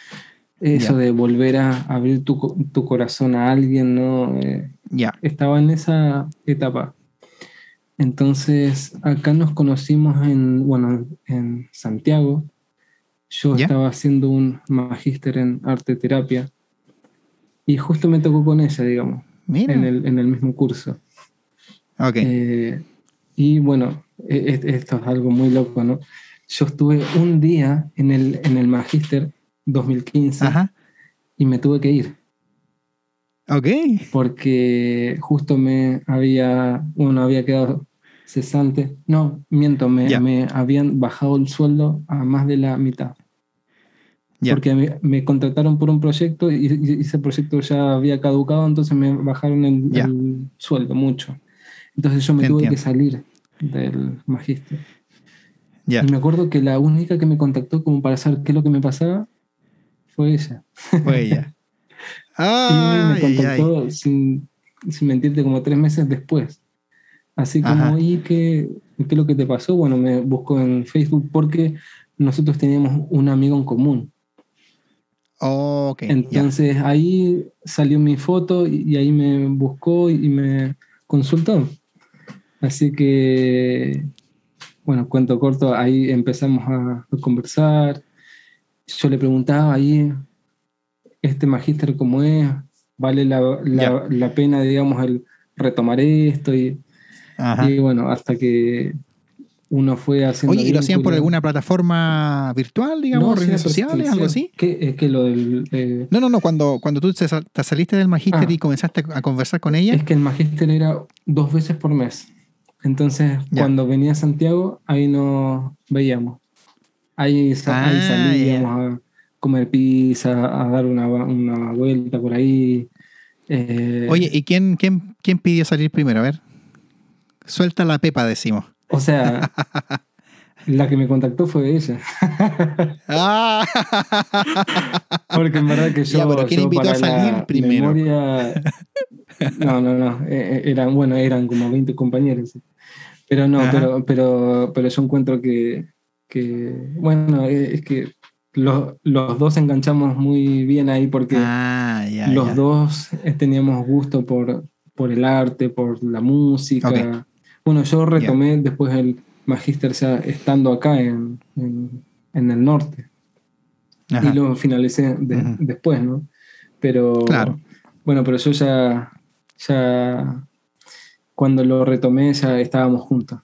eso Ya. de volver a abrir tu, tu corazón a alguien, ¿no? Eh, Ya. estaba en esa etapa. Entonces, acá nos conocimos en, bueno, en Santiago. Yo estaba haciendo un magíster en arte terapia y justo me tocó con ella, digamos, Mira. en el, en el mismo curso. ok. Eh, y bueno, e- e- esto es algo muy loco, ¿no? Yo estuve un día en el, en el magíster 2015 Ajá. y me tuve que ir. Ok. porque justo me había, bueno, había quedado cesante. No, miento, me, me habían bajado el sueldo a más de la mitad. Ya. Porque me, me contrataron por un proyecto y, y ese proyecto ya había caducado, entonces me bajaron el, Ya. el sueldo mucho. Entonces yo me Te tuve entiendo. que salir del magíster. Ya. Y me acuerdo que la única que me contactó como para saber qué es lo que me pasaba fue ella. Fue ella. Y Ah, me contactó, sin, sin mentirte, como tres meses después. Así como, Ajá. ¿y qué, qué es lo que te pasó? Bueno, me buscó en Facebook porque nosotros teníamos un amigo en común. Ok. ya. Entonces ahí salió mi foto y, ahí me buscó y me consultó. Así que, bueno, cuento corto, ahí empezamos a, a conversar. Yo le preguntaba ahí, este magíster cómo es, vale la, la- la pena, digamos, el retomar esto y bueno, hasta que uno fue haciendo... Oye, ¿y lo hacían por alguna plataforma virtual, digamos, sí, redes sociales, algo así? ¿Qué, es que lo del... eh, No, no, no, cuando, cuando tú te, sal- te saliste del magíster Ah. y comenzaste a conversar con ella. Es que el magíster era dos veces por mes. Entonces, Ya. cuando venía a Santiago, ahí nos veíamos. Ahí, sa- ahí Ah, salíamos a comer pizza, a dar una, una vuelta por ahí. Eh, Oye, ¿y quién, quién, quién pidió salir primero? A ver. Suelta la pepa, decimos. O sea, la que me contactó fue ella. Ah. Porque en verdad que yo. Ya, pero ¿quién yo invitó a para salir primero? memoria- no, no, no. eh, eh, Eran, bueno, eran como 20 compañeros. Pero no, Ajá. pero, pero, pero yo encuentro que, que bueno, eh, es que los, los dos enganchamos muy bien ahí porque Ah, ya, los ya. dos eh, teníamos gusto por, por el arte, por la música. Bueno, yo retomé después el magíster ya estando acá en, en, en el norte Ajá. y lo finalicé de- después, ¿no? Pero Claro. bueno, pero yo ya, ya cuando lo retomé ya estábamos juntos.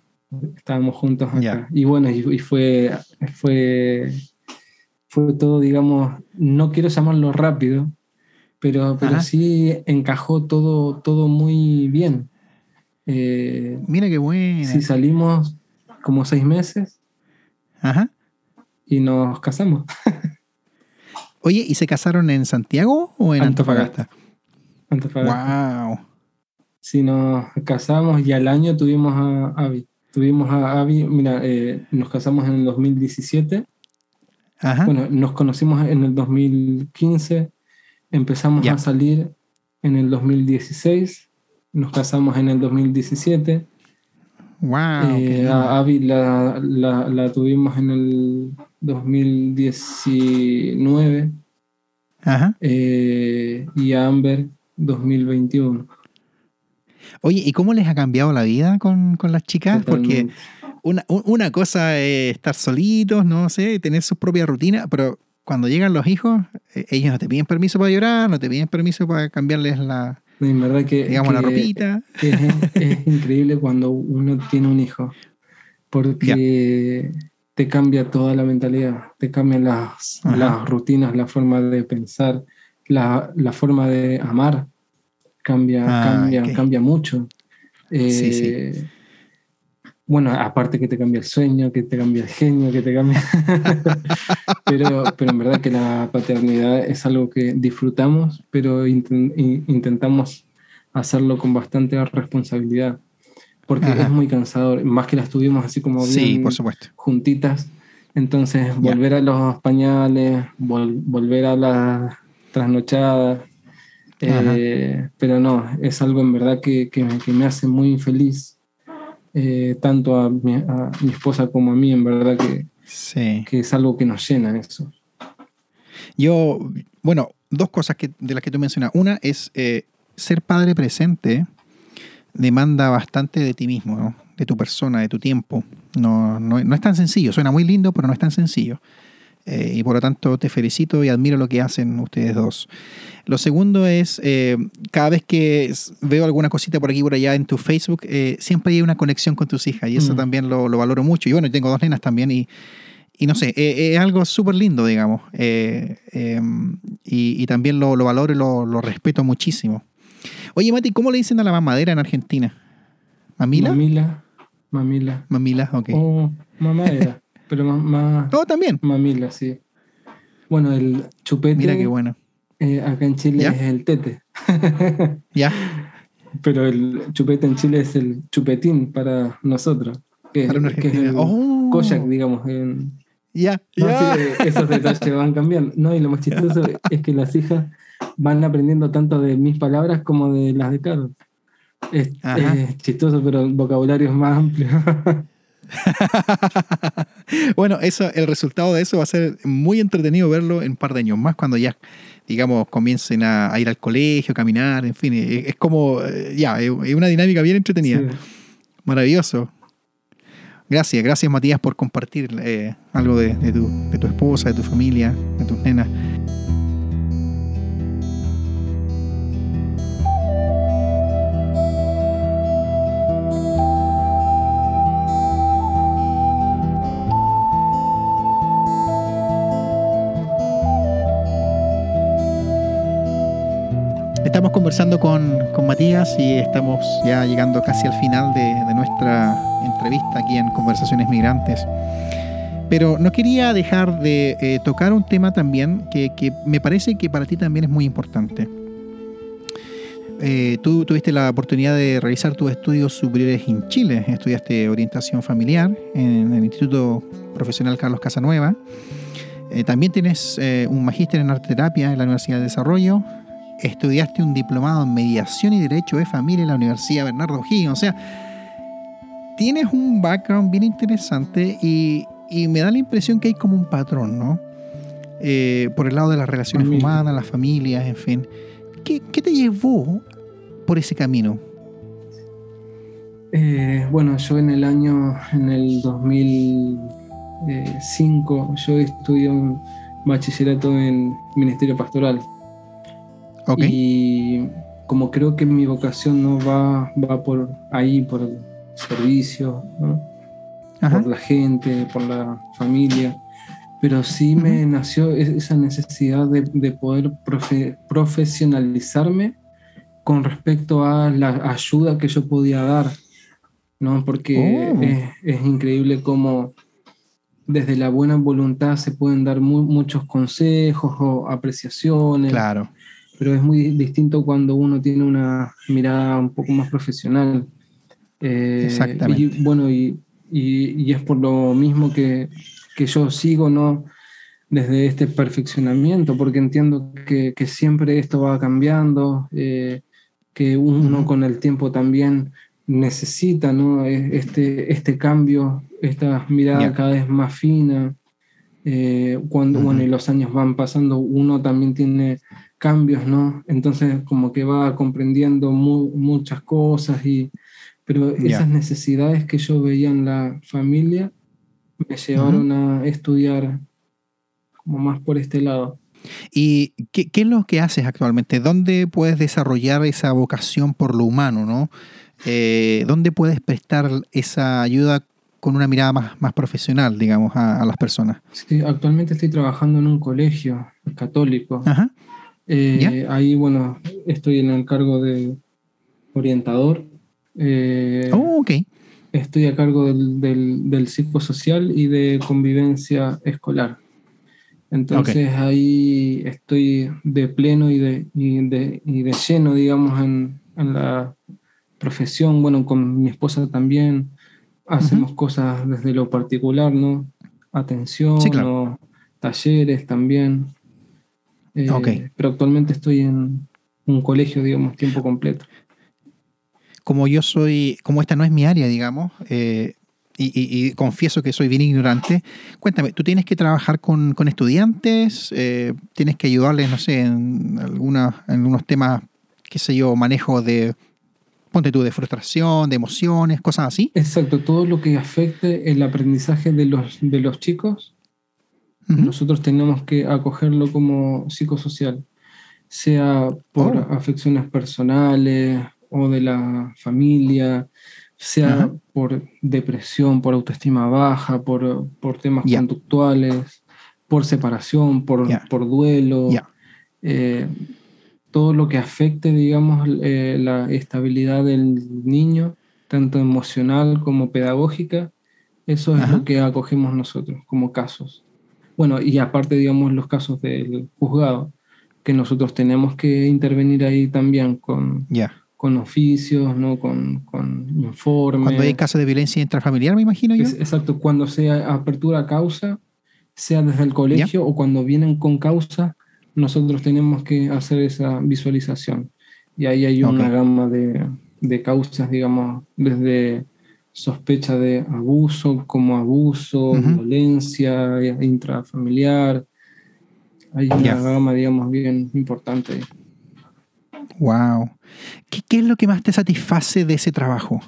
Estábamos juntos acá. Y bueno, y, y fue, fue, fue todo, digamos, no quiero llamarlo rápido, pero, pero Ajá. sí encajó todo, todo muy bien. Eh, Mira qué buena. sí, salimos como seis meses Ajá. y nos casamos. Oye, ¿y se casaron en Santiago o en Antofagasta. Antofagasta? Wow. Sí, nos casamos y al año tuvimos a Avi. Tuvimos a Avi, mira, eh, nos casamos en el 2017. Ajá. Bueno, nos conocimos en el 2015. Empezamos Ya. a salir en el 2016. Nos casamos en el 2017. wow. Eh, a Avi la, la- la tuvimos en el 2019 Ajá. eh, y a Amber 2021. Oye, ¿y cómo les ha cambiado la vida con, con las chicas? Porque una, un- una cosa es estar solitos, no sé, tener sus propias rutinas, pero cuando llegan los hijos, eh, ellos no te piden permiso para llorar, no te piden permiso para cambiarles la, En verdad que, digamos, la ropita. que es, es increíble cuando uno tiene un hijo, porque te cambia toda la mentalidad, te cambian las, Ajá. las rutinas, la forma de pensar, la, la forma de amar, cambia, Ah, cambia, cambia mucho. Sí, sí. Bueno, aparte que te cambia el sueño, que te cambia el genio, que te cambia... pero, pero en verdad que la paternidad es algo que disfrutamos, pero inten- in- intentamos hacerlo con bastante responsabilidad, porque Ajá. es muy cansador, más que las tuvimos así como Sí, bien por supuesto. juntitas. Entonces, volver a los pañales, vol- volver a las trasnochadas. eh, pero no, es algo en verdad que, que me, que me hace muy feliz, eh, tanto a mi, a mi esposa como a mí, en verdad que, Sí. que es algo que nos llena eso. Yo, bueno, dos cosas que, de las que tú mencionas. Una es eh, ser padre presente demanda bastante de ti mismo, ¿no? de tu persona, de tu tiempo. No, no, no es tan sencillo, suena muy lindo, pero no es tan sencillo. Eh, y por lo tanto te felicito y admiro lo que hacen ustedes dos. Lo segundo es, eh, cada vez que veo alguna cosita por aquí y por allá en tu Facebook, eh, siempre hay una conexión con tus hijas y eso Mm. también lo, lo valoro mucho. Y bueno, tengo dos nenas también y, y no sé, es algo súper lindo, digamos. Eh, y, y también lo, lo valoro y lo, lo respeto muchísimo. Oye, Mati, ¿cómo le dicen a la mamadera en Argentina? ¿Mamila? Mamila, mamila. Mamila, ok. O mamadera, pero más, más Oh, también. mamila, sí. Bueno, el chupete Mira qué bueno. eh, acá en Chile ¿Ya? es el tete. Ya, Pero el chupete en Chile es el chupetín para nosotros. Que, para una que es el Oh, koyak, digamos. en- ya, No, ya. sí, esos detalles van cambiando. No, y lo más chistoso es que las hijas van aprendiendo tanto de mis palabras como de las de Carlos. Es, es chistoso, pero el vocabulario es más amplio. bueno, eso, el resultado de eso va a ser muy entretenido verlo en un par de años más cuando ya, digamos, comiencen a, a ir al colegio, caminar, en fin, es, es como, eh, ya, es es una dinámica bien entretenida. Sí. Maravilloso. Gracias, gracias Matías por compartir eh, algo de, de tu, de tu esposa, de tu familia, de tus nenas. Conversando con, con Matías y estamos ya llegando casi al final de, de nuestra entrevista aquí en Conversaciones Migrantes. Pero no quería dejar de eh, tocar un tema también que, que me parece que para ti también es muy importante. Eh, tú tuviste la oportunidad de realizar tus estudios superiores en Chile. Estudiaste orientación familiar en el Instituto Profesional Carlos Casanueva. Eh, también tienes eh, un magíster en arte terapia en la Universidad de Desarrollo. Estudiaste un diplomado en mediación y derecho de familia en la Universidad Bernardo O'Higgins. O sea, tienes un background bien interesante y, y me da la impresión que hay como un patrón, ¿no? Eh, por el lado de las relaciones Familia. humanas, las familias, en fin. ¿Qué, qué te llevó por ese camino? Eh, bueno, yo en el año, en el 2005, yo estudié un bachillerato en Ministerio Pastoral. Ok. Y como creo que mi vocación no va, va por ahí, por el servicio, por la gente, por la familia, pero sí me nació esa necesidad de, de poder profe- profesionalizarme con respecto a la ayuda que yo podía dar, ¿no? Porque Oh. es, es increíble cómo desde la buena voluntad se pueden dar mu- muchos consejos o apreciaciones, Claro. Pero es muy distinto cuando uno tiene una mirada un poco más profesional. Eh, Exactamente. Y bueno, y, y- y es por lo mismo que, que yo sigo, ¿no? Desde este perfeccionamiento, porque entiendo que, que siempre esto va cambiando, eh, que uno con el tiempo también necesita, ¿no? Este, este cambio, esta mirada cada vez más fina. eh, cuando, bueno, y los años van pasando, uno también tiene cambios, ¿no? Entonces como que va comprendiendo mu- muchas cosas y pero esas necesidades que yo veía en la familia me llevaron a estudiar como más por este lado. ¿Y qué, qué, es lo que haces actualmente? ¿Dónde puedes desarrollar esa vocación por lo humano? ¿no? Eh, ¿Dónde puedes prestar esa ayuda con una mirada más, más profesional, digamos, a, a, las personas? Sí, actualmente estoy trabajando en un colegio católico. Ajá. Eh, ahí, bueno, estoy en el cargo de orientador. Eh, oh, ok. Estoy a cargo del, del, del, psicosocial y de convivencia escolar. Entonces ahí estoy de pleno y de, y de, y de lleno, digamos, en, en, la profesión. Bueno, con mi esposa también hacemos cosas desde lo particular, ¿no? Atención, talleres también. Eh, pero actualmente estoy en un colegio, digamos, tiempo completo. Como yo soy, como esta no es mi área, digamos, eh, y, confieso que soy bien ignorante, cuéntame, ¿tú tienes que trabajar con, estudiantes? Eh, ¿Tienes que ayudarles, no sé, en, alguna, en algunos temas, qué sé yo, manejo de, ponte tú, de frustración, de emociones, cosas así? Exacto, todo lo que afecte el aprendizaje de los, de los chicos nosotros tenemos que acogerlo como psicosocial, sea por oh. afecciones personales o de la familia, sea por depresión, por autoestima baja, por, por temas conductuales, por separación, por, por duelo. Eh, todo lo que afecte, digamos, eh, la estabilidad del niño, tanto emocional como pedagógica, eso es lo que acogemos nosotros como casos. Bueno, y aparte, digamos, los casos del juzgado, que nosotros tenemos que intervenir ahí también con, con oficios, ¿no? con, con informes. Cuando hay casos de violencia intrafamiliar, me imagino yo. exacto, cuando sea apertura causa, sea desde el colegio o cuando vienen con causa, nosotros tenemos que hacer esa visualización. Y ahí hay una gama de, de causas, digamos, desde sospecha de abuso como abuso, violencia intrafamiliar. Hay una gama, digamos, bien importante. Wow. ¿Qué, ¿Qué, es lo que más te satisface de ese trabajo?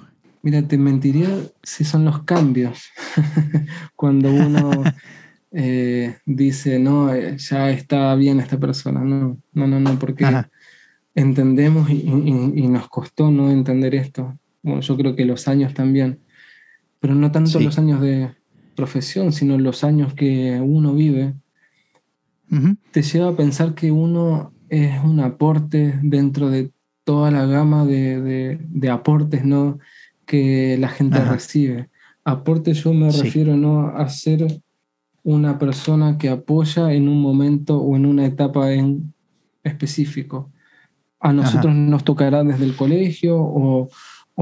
Mira, te mentiría si son los cambios. Cuando uno eh, dice, no, eh, ya está bien esta persona. No, no, no, no, porque entendemos y, y, nos costó no entender esto bueno, yo creo que los años también, pero no tanto los años de profesión, sino los años que uno vive, te lleva a pensar que uno es un aporte dentro de toda la gama de, de, aportes ¿no? que la gente recibe. Aporte yo me refiero ¿no? a ser una persona que apoya en un momento o en una etapa en específico. A nosotros nos tocará desde el colegio o,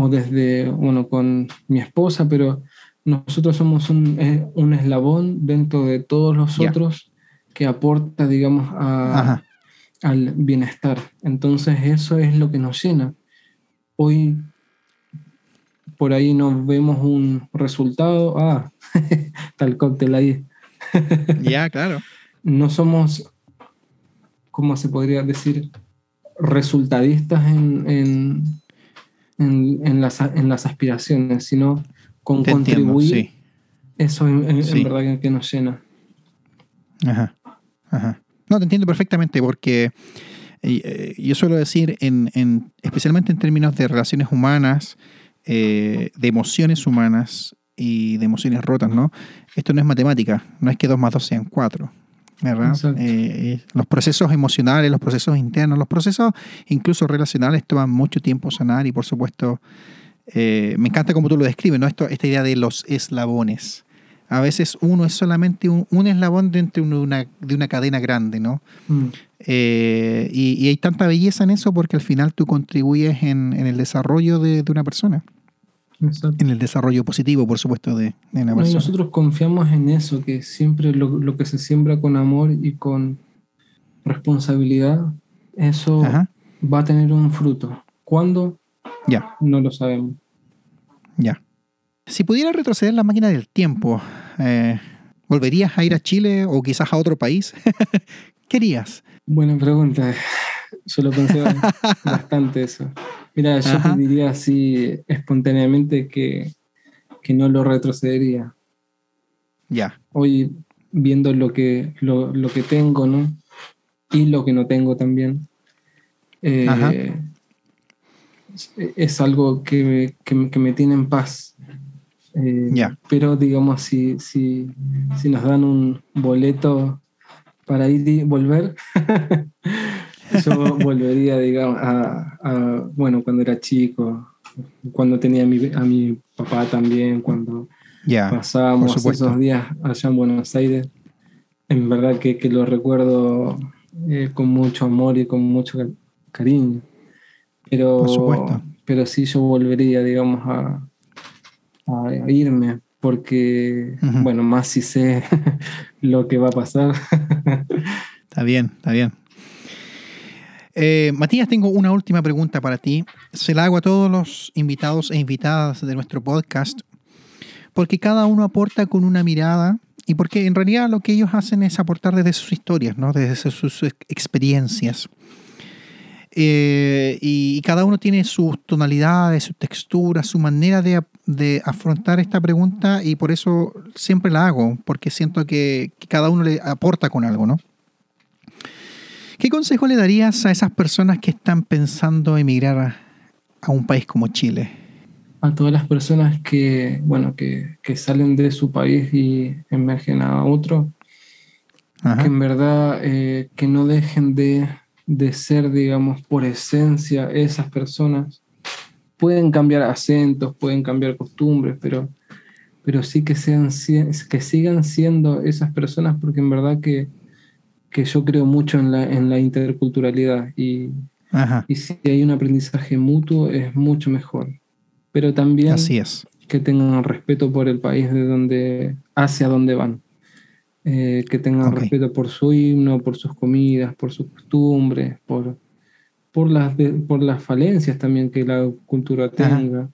o desde, bueno, con mi esposa, pero nosotros somos un, eh, un eslabón dentro de todos los otros que aporta, digamos, al bienestar. Entonces eso es lo que nos llena. Hoy por ahí nos vemos un resultado, ah, tal cóctel ahí. Ya, claro. No somos, ¿cómo se podría decir? Resultadistas en, en, las, en las aspiraciones, sino con contribuir. Eso es, en verdad que nos llena. Ajá, ajá. No, te entiendo perfectamente porque eh, yo suelo decir, en, en, especialmente en términos de relaciones humanas, eh, de emociones humanas y de emociones rotas, ¿no? Esto no es matemática, no es que 2 más 2 sean 4. ¿Verdad? Eh, eh, los procesos emocionales, los procesos internos, los procesos incluso relacionales toman mucho tiempo sanar y por supuesto eh, me encanta como tú lo describes, ¿no? Esto, esta idea de los eslabones. A veces uno es solamente un, eslabón dentro de una, de una cadena grande, ¿no? Mm. y, hay tanta belleza en eso porque al final tú contribuyes en, en el desarrollo de, de una persona. En el desarrollo positivo, por supuesto, de, de una persona. Nosotros confiamos en eso, que siempre lo, que se siembra con amor y con responsabilidad, eso va a tener un fruto. ¿Cuándo? Ya. No lo sabemos. Ya. Si pudiera retroceder la máquina del tiempo, eh, ¿volverías a ir a Chile o quizás a otro país? ¿Qué harías? Buena pregunta. Yo lo pensé bastante eso. Mira, yo te diría así espontáneamente que, no lo retrocedería. Ya. Hoy, viendo lo que, lo, que tengo, ¿no? y lo que no tengo también. Eh, es algo que, me tiene en paz. Eh, pero digamos, si, si, si nos dan un boleto para ir y volver, yo volvería, digamos, a, bueno, cuando era chico, cuando tenía a mi, a mi papá también, cuando pasábamos esos días allá en Buenos Aires. En verdad que, que lo recuerdo eh, con mucho amor y con mucho cariño. Pero, pero sí yo volvería, digamos, a, a irme, porque, bueno, más si sé lo que va a pasar. está bien, está bien. Eh, Matías, tengo una última pregunta para ti. Se la hago a todos los invitados e invitadas de nuestro podcast, porque cada uno aporta con una mirada y porque en realidad lo que ellos hacen es aportar desde sus historias, ¿no? desde sus experiencias. Eh, y, cada uno tiene sus tonalidades, su textura, su manera de, afrontar esta pregunta y por eso siempre la hago, porque siento que, que cada uno le aporta con algo, ¿no? ¿Qué consejo le darías a esas personas que están pensando emigrar a, un país como Chile? A todas las personas que, bueno, que, salen de su país y emergen a otro, que en verdad eh, que no dejen de, ser, digamos, por esencia esas personas. Pueden cambiar acentos, pueden cambiar costumbres, pero, pero sí que, sean, que sigan siendo esas personas porque en verdad que, que yo creo mucho en la, en la interculturalidad y, y si hay un aprendizaje mutuo es mucho mejor. Pero también Así es. que tengan respeto por el país de donde, hacia donde van. Eh, que tengan respeto por su himno, por sus comidas, por sus costumbres, por, por, las, por las falencias también que la cultura tenga.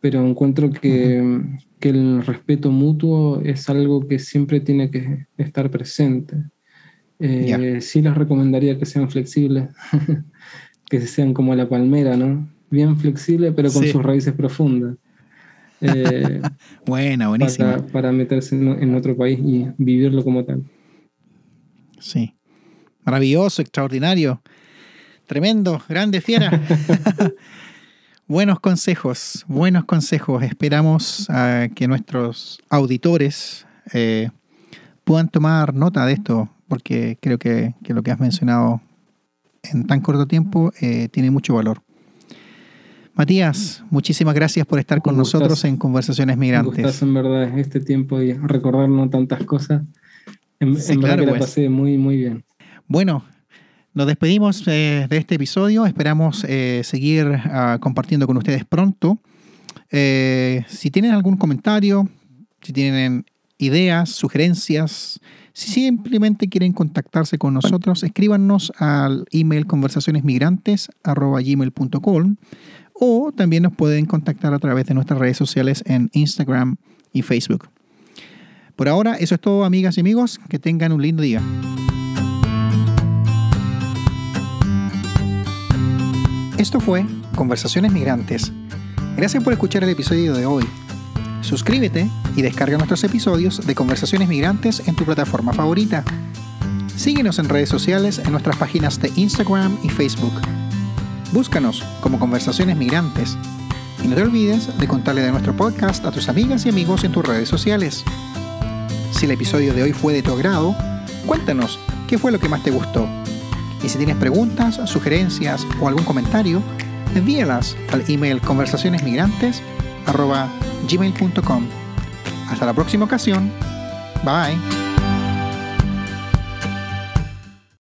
Pero encuentro que, que el respeto mutuo es algo que siempre tiene que estar presente. Eh, sí les recomendaría que sean flexibles, que sean como la palmera, ¿no? Bien flexible, pero con sus raíces profundas. Eh, Buena, buenísima. Para, meterse en, otro país y vivirlo como tal. Sí. Maravilloso, extraordinario. Tremendo, grande, fiera. buenos consejos, buenos consejos. Esperamos que nuestros auditores eh, puedan tomar nota de esto porque creo que, lo que has mencionado en tan corto tiempo eh, tiene mucho valor. Matías, muchísimas gracias por estar con nosotros en Conversaciones Migrantes. en verdad este tiempo y recordarnos tantas cosas. En, verdad que la pues. pasé muy, muy bien. Bueno, nos despedimos eh, de este episodio. Esperamos eh, seguir ah, compartiendo con ustedes pronto. si tienen algún comentario, si tienen ideas, sugerencias, si simplemente quieren contactarse con nosotros, escríbanos al email conversacionesmigrantes.com o también nos pueden contactar a través de nuestras redes sociales en Instagram y Facebook. Por ahora, eso es todo, amigas y amigos. Que tengan un lindo día. Esto fue Conversaciones Migrantes. Gracias por escuchar el episodio de hoy. Suscríbete y descarga nuestros episodios de Conversaciones Migrantes en tu plataforma favorita. Síguenos en redes sociales en nuestras páginas de Instagram y Facebook. Búscanos como Conversaciones Migrantes. Y no te olvides de contarle de nuestro podcast a tus amigas y amigos en tus redes sociales. Si el episodio de hoy fue de tu agrado, cuéntanos qué fue lo que más te gustó. Y si tienes preguntas, sugerencias o algún comentario, envíalas al email conversacionesmigrantes.com gmail.com. Hasta la próxima ocasión. Bye.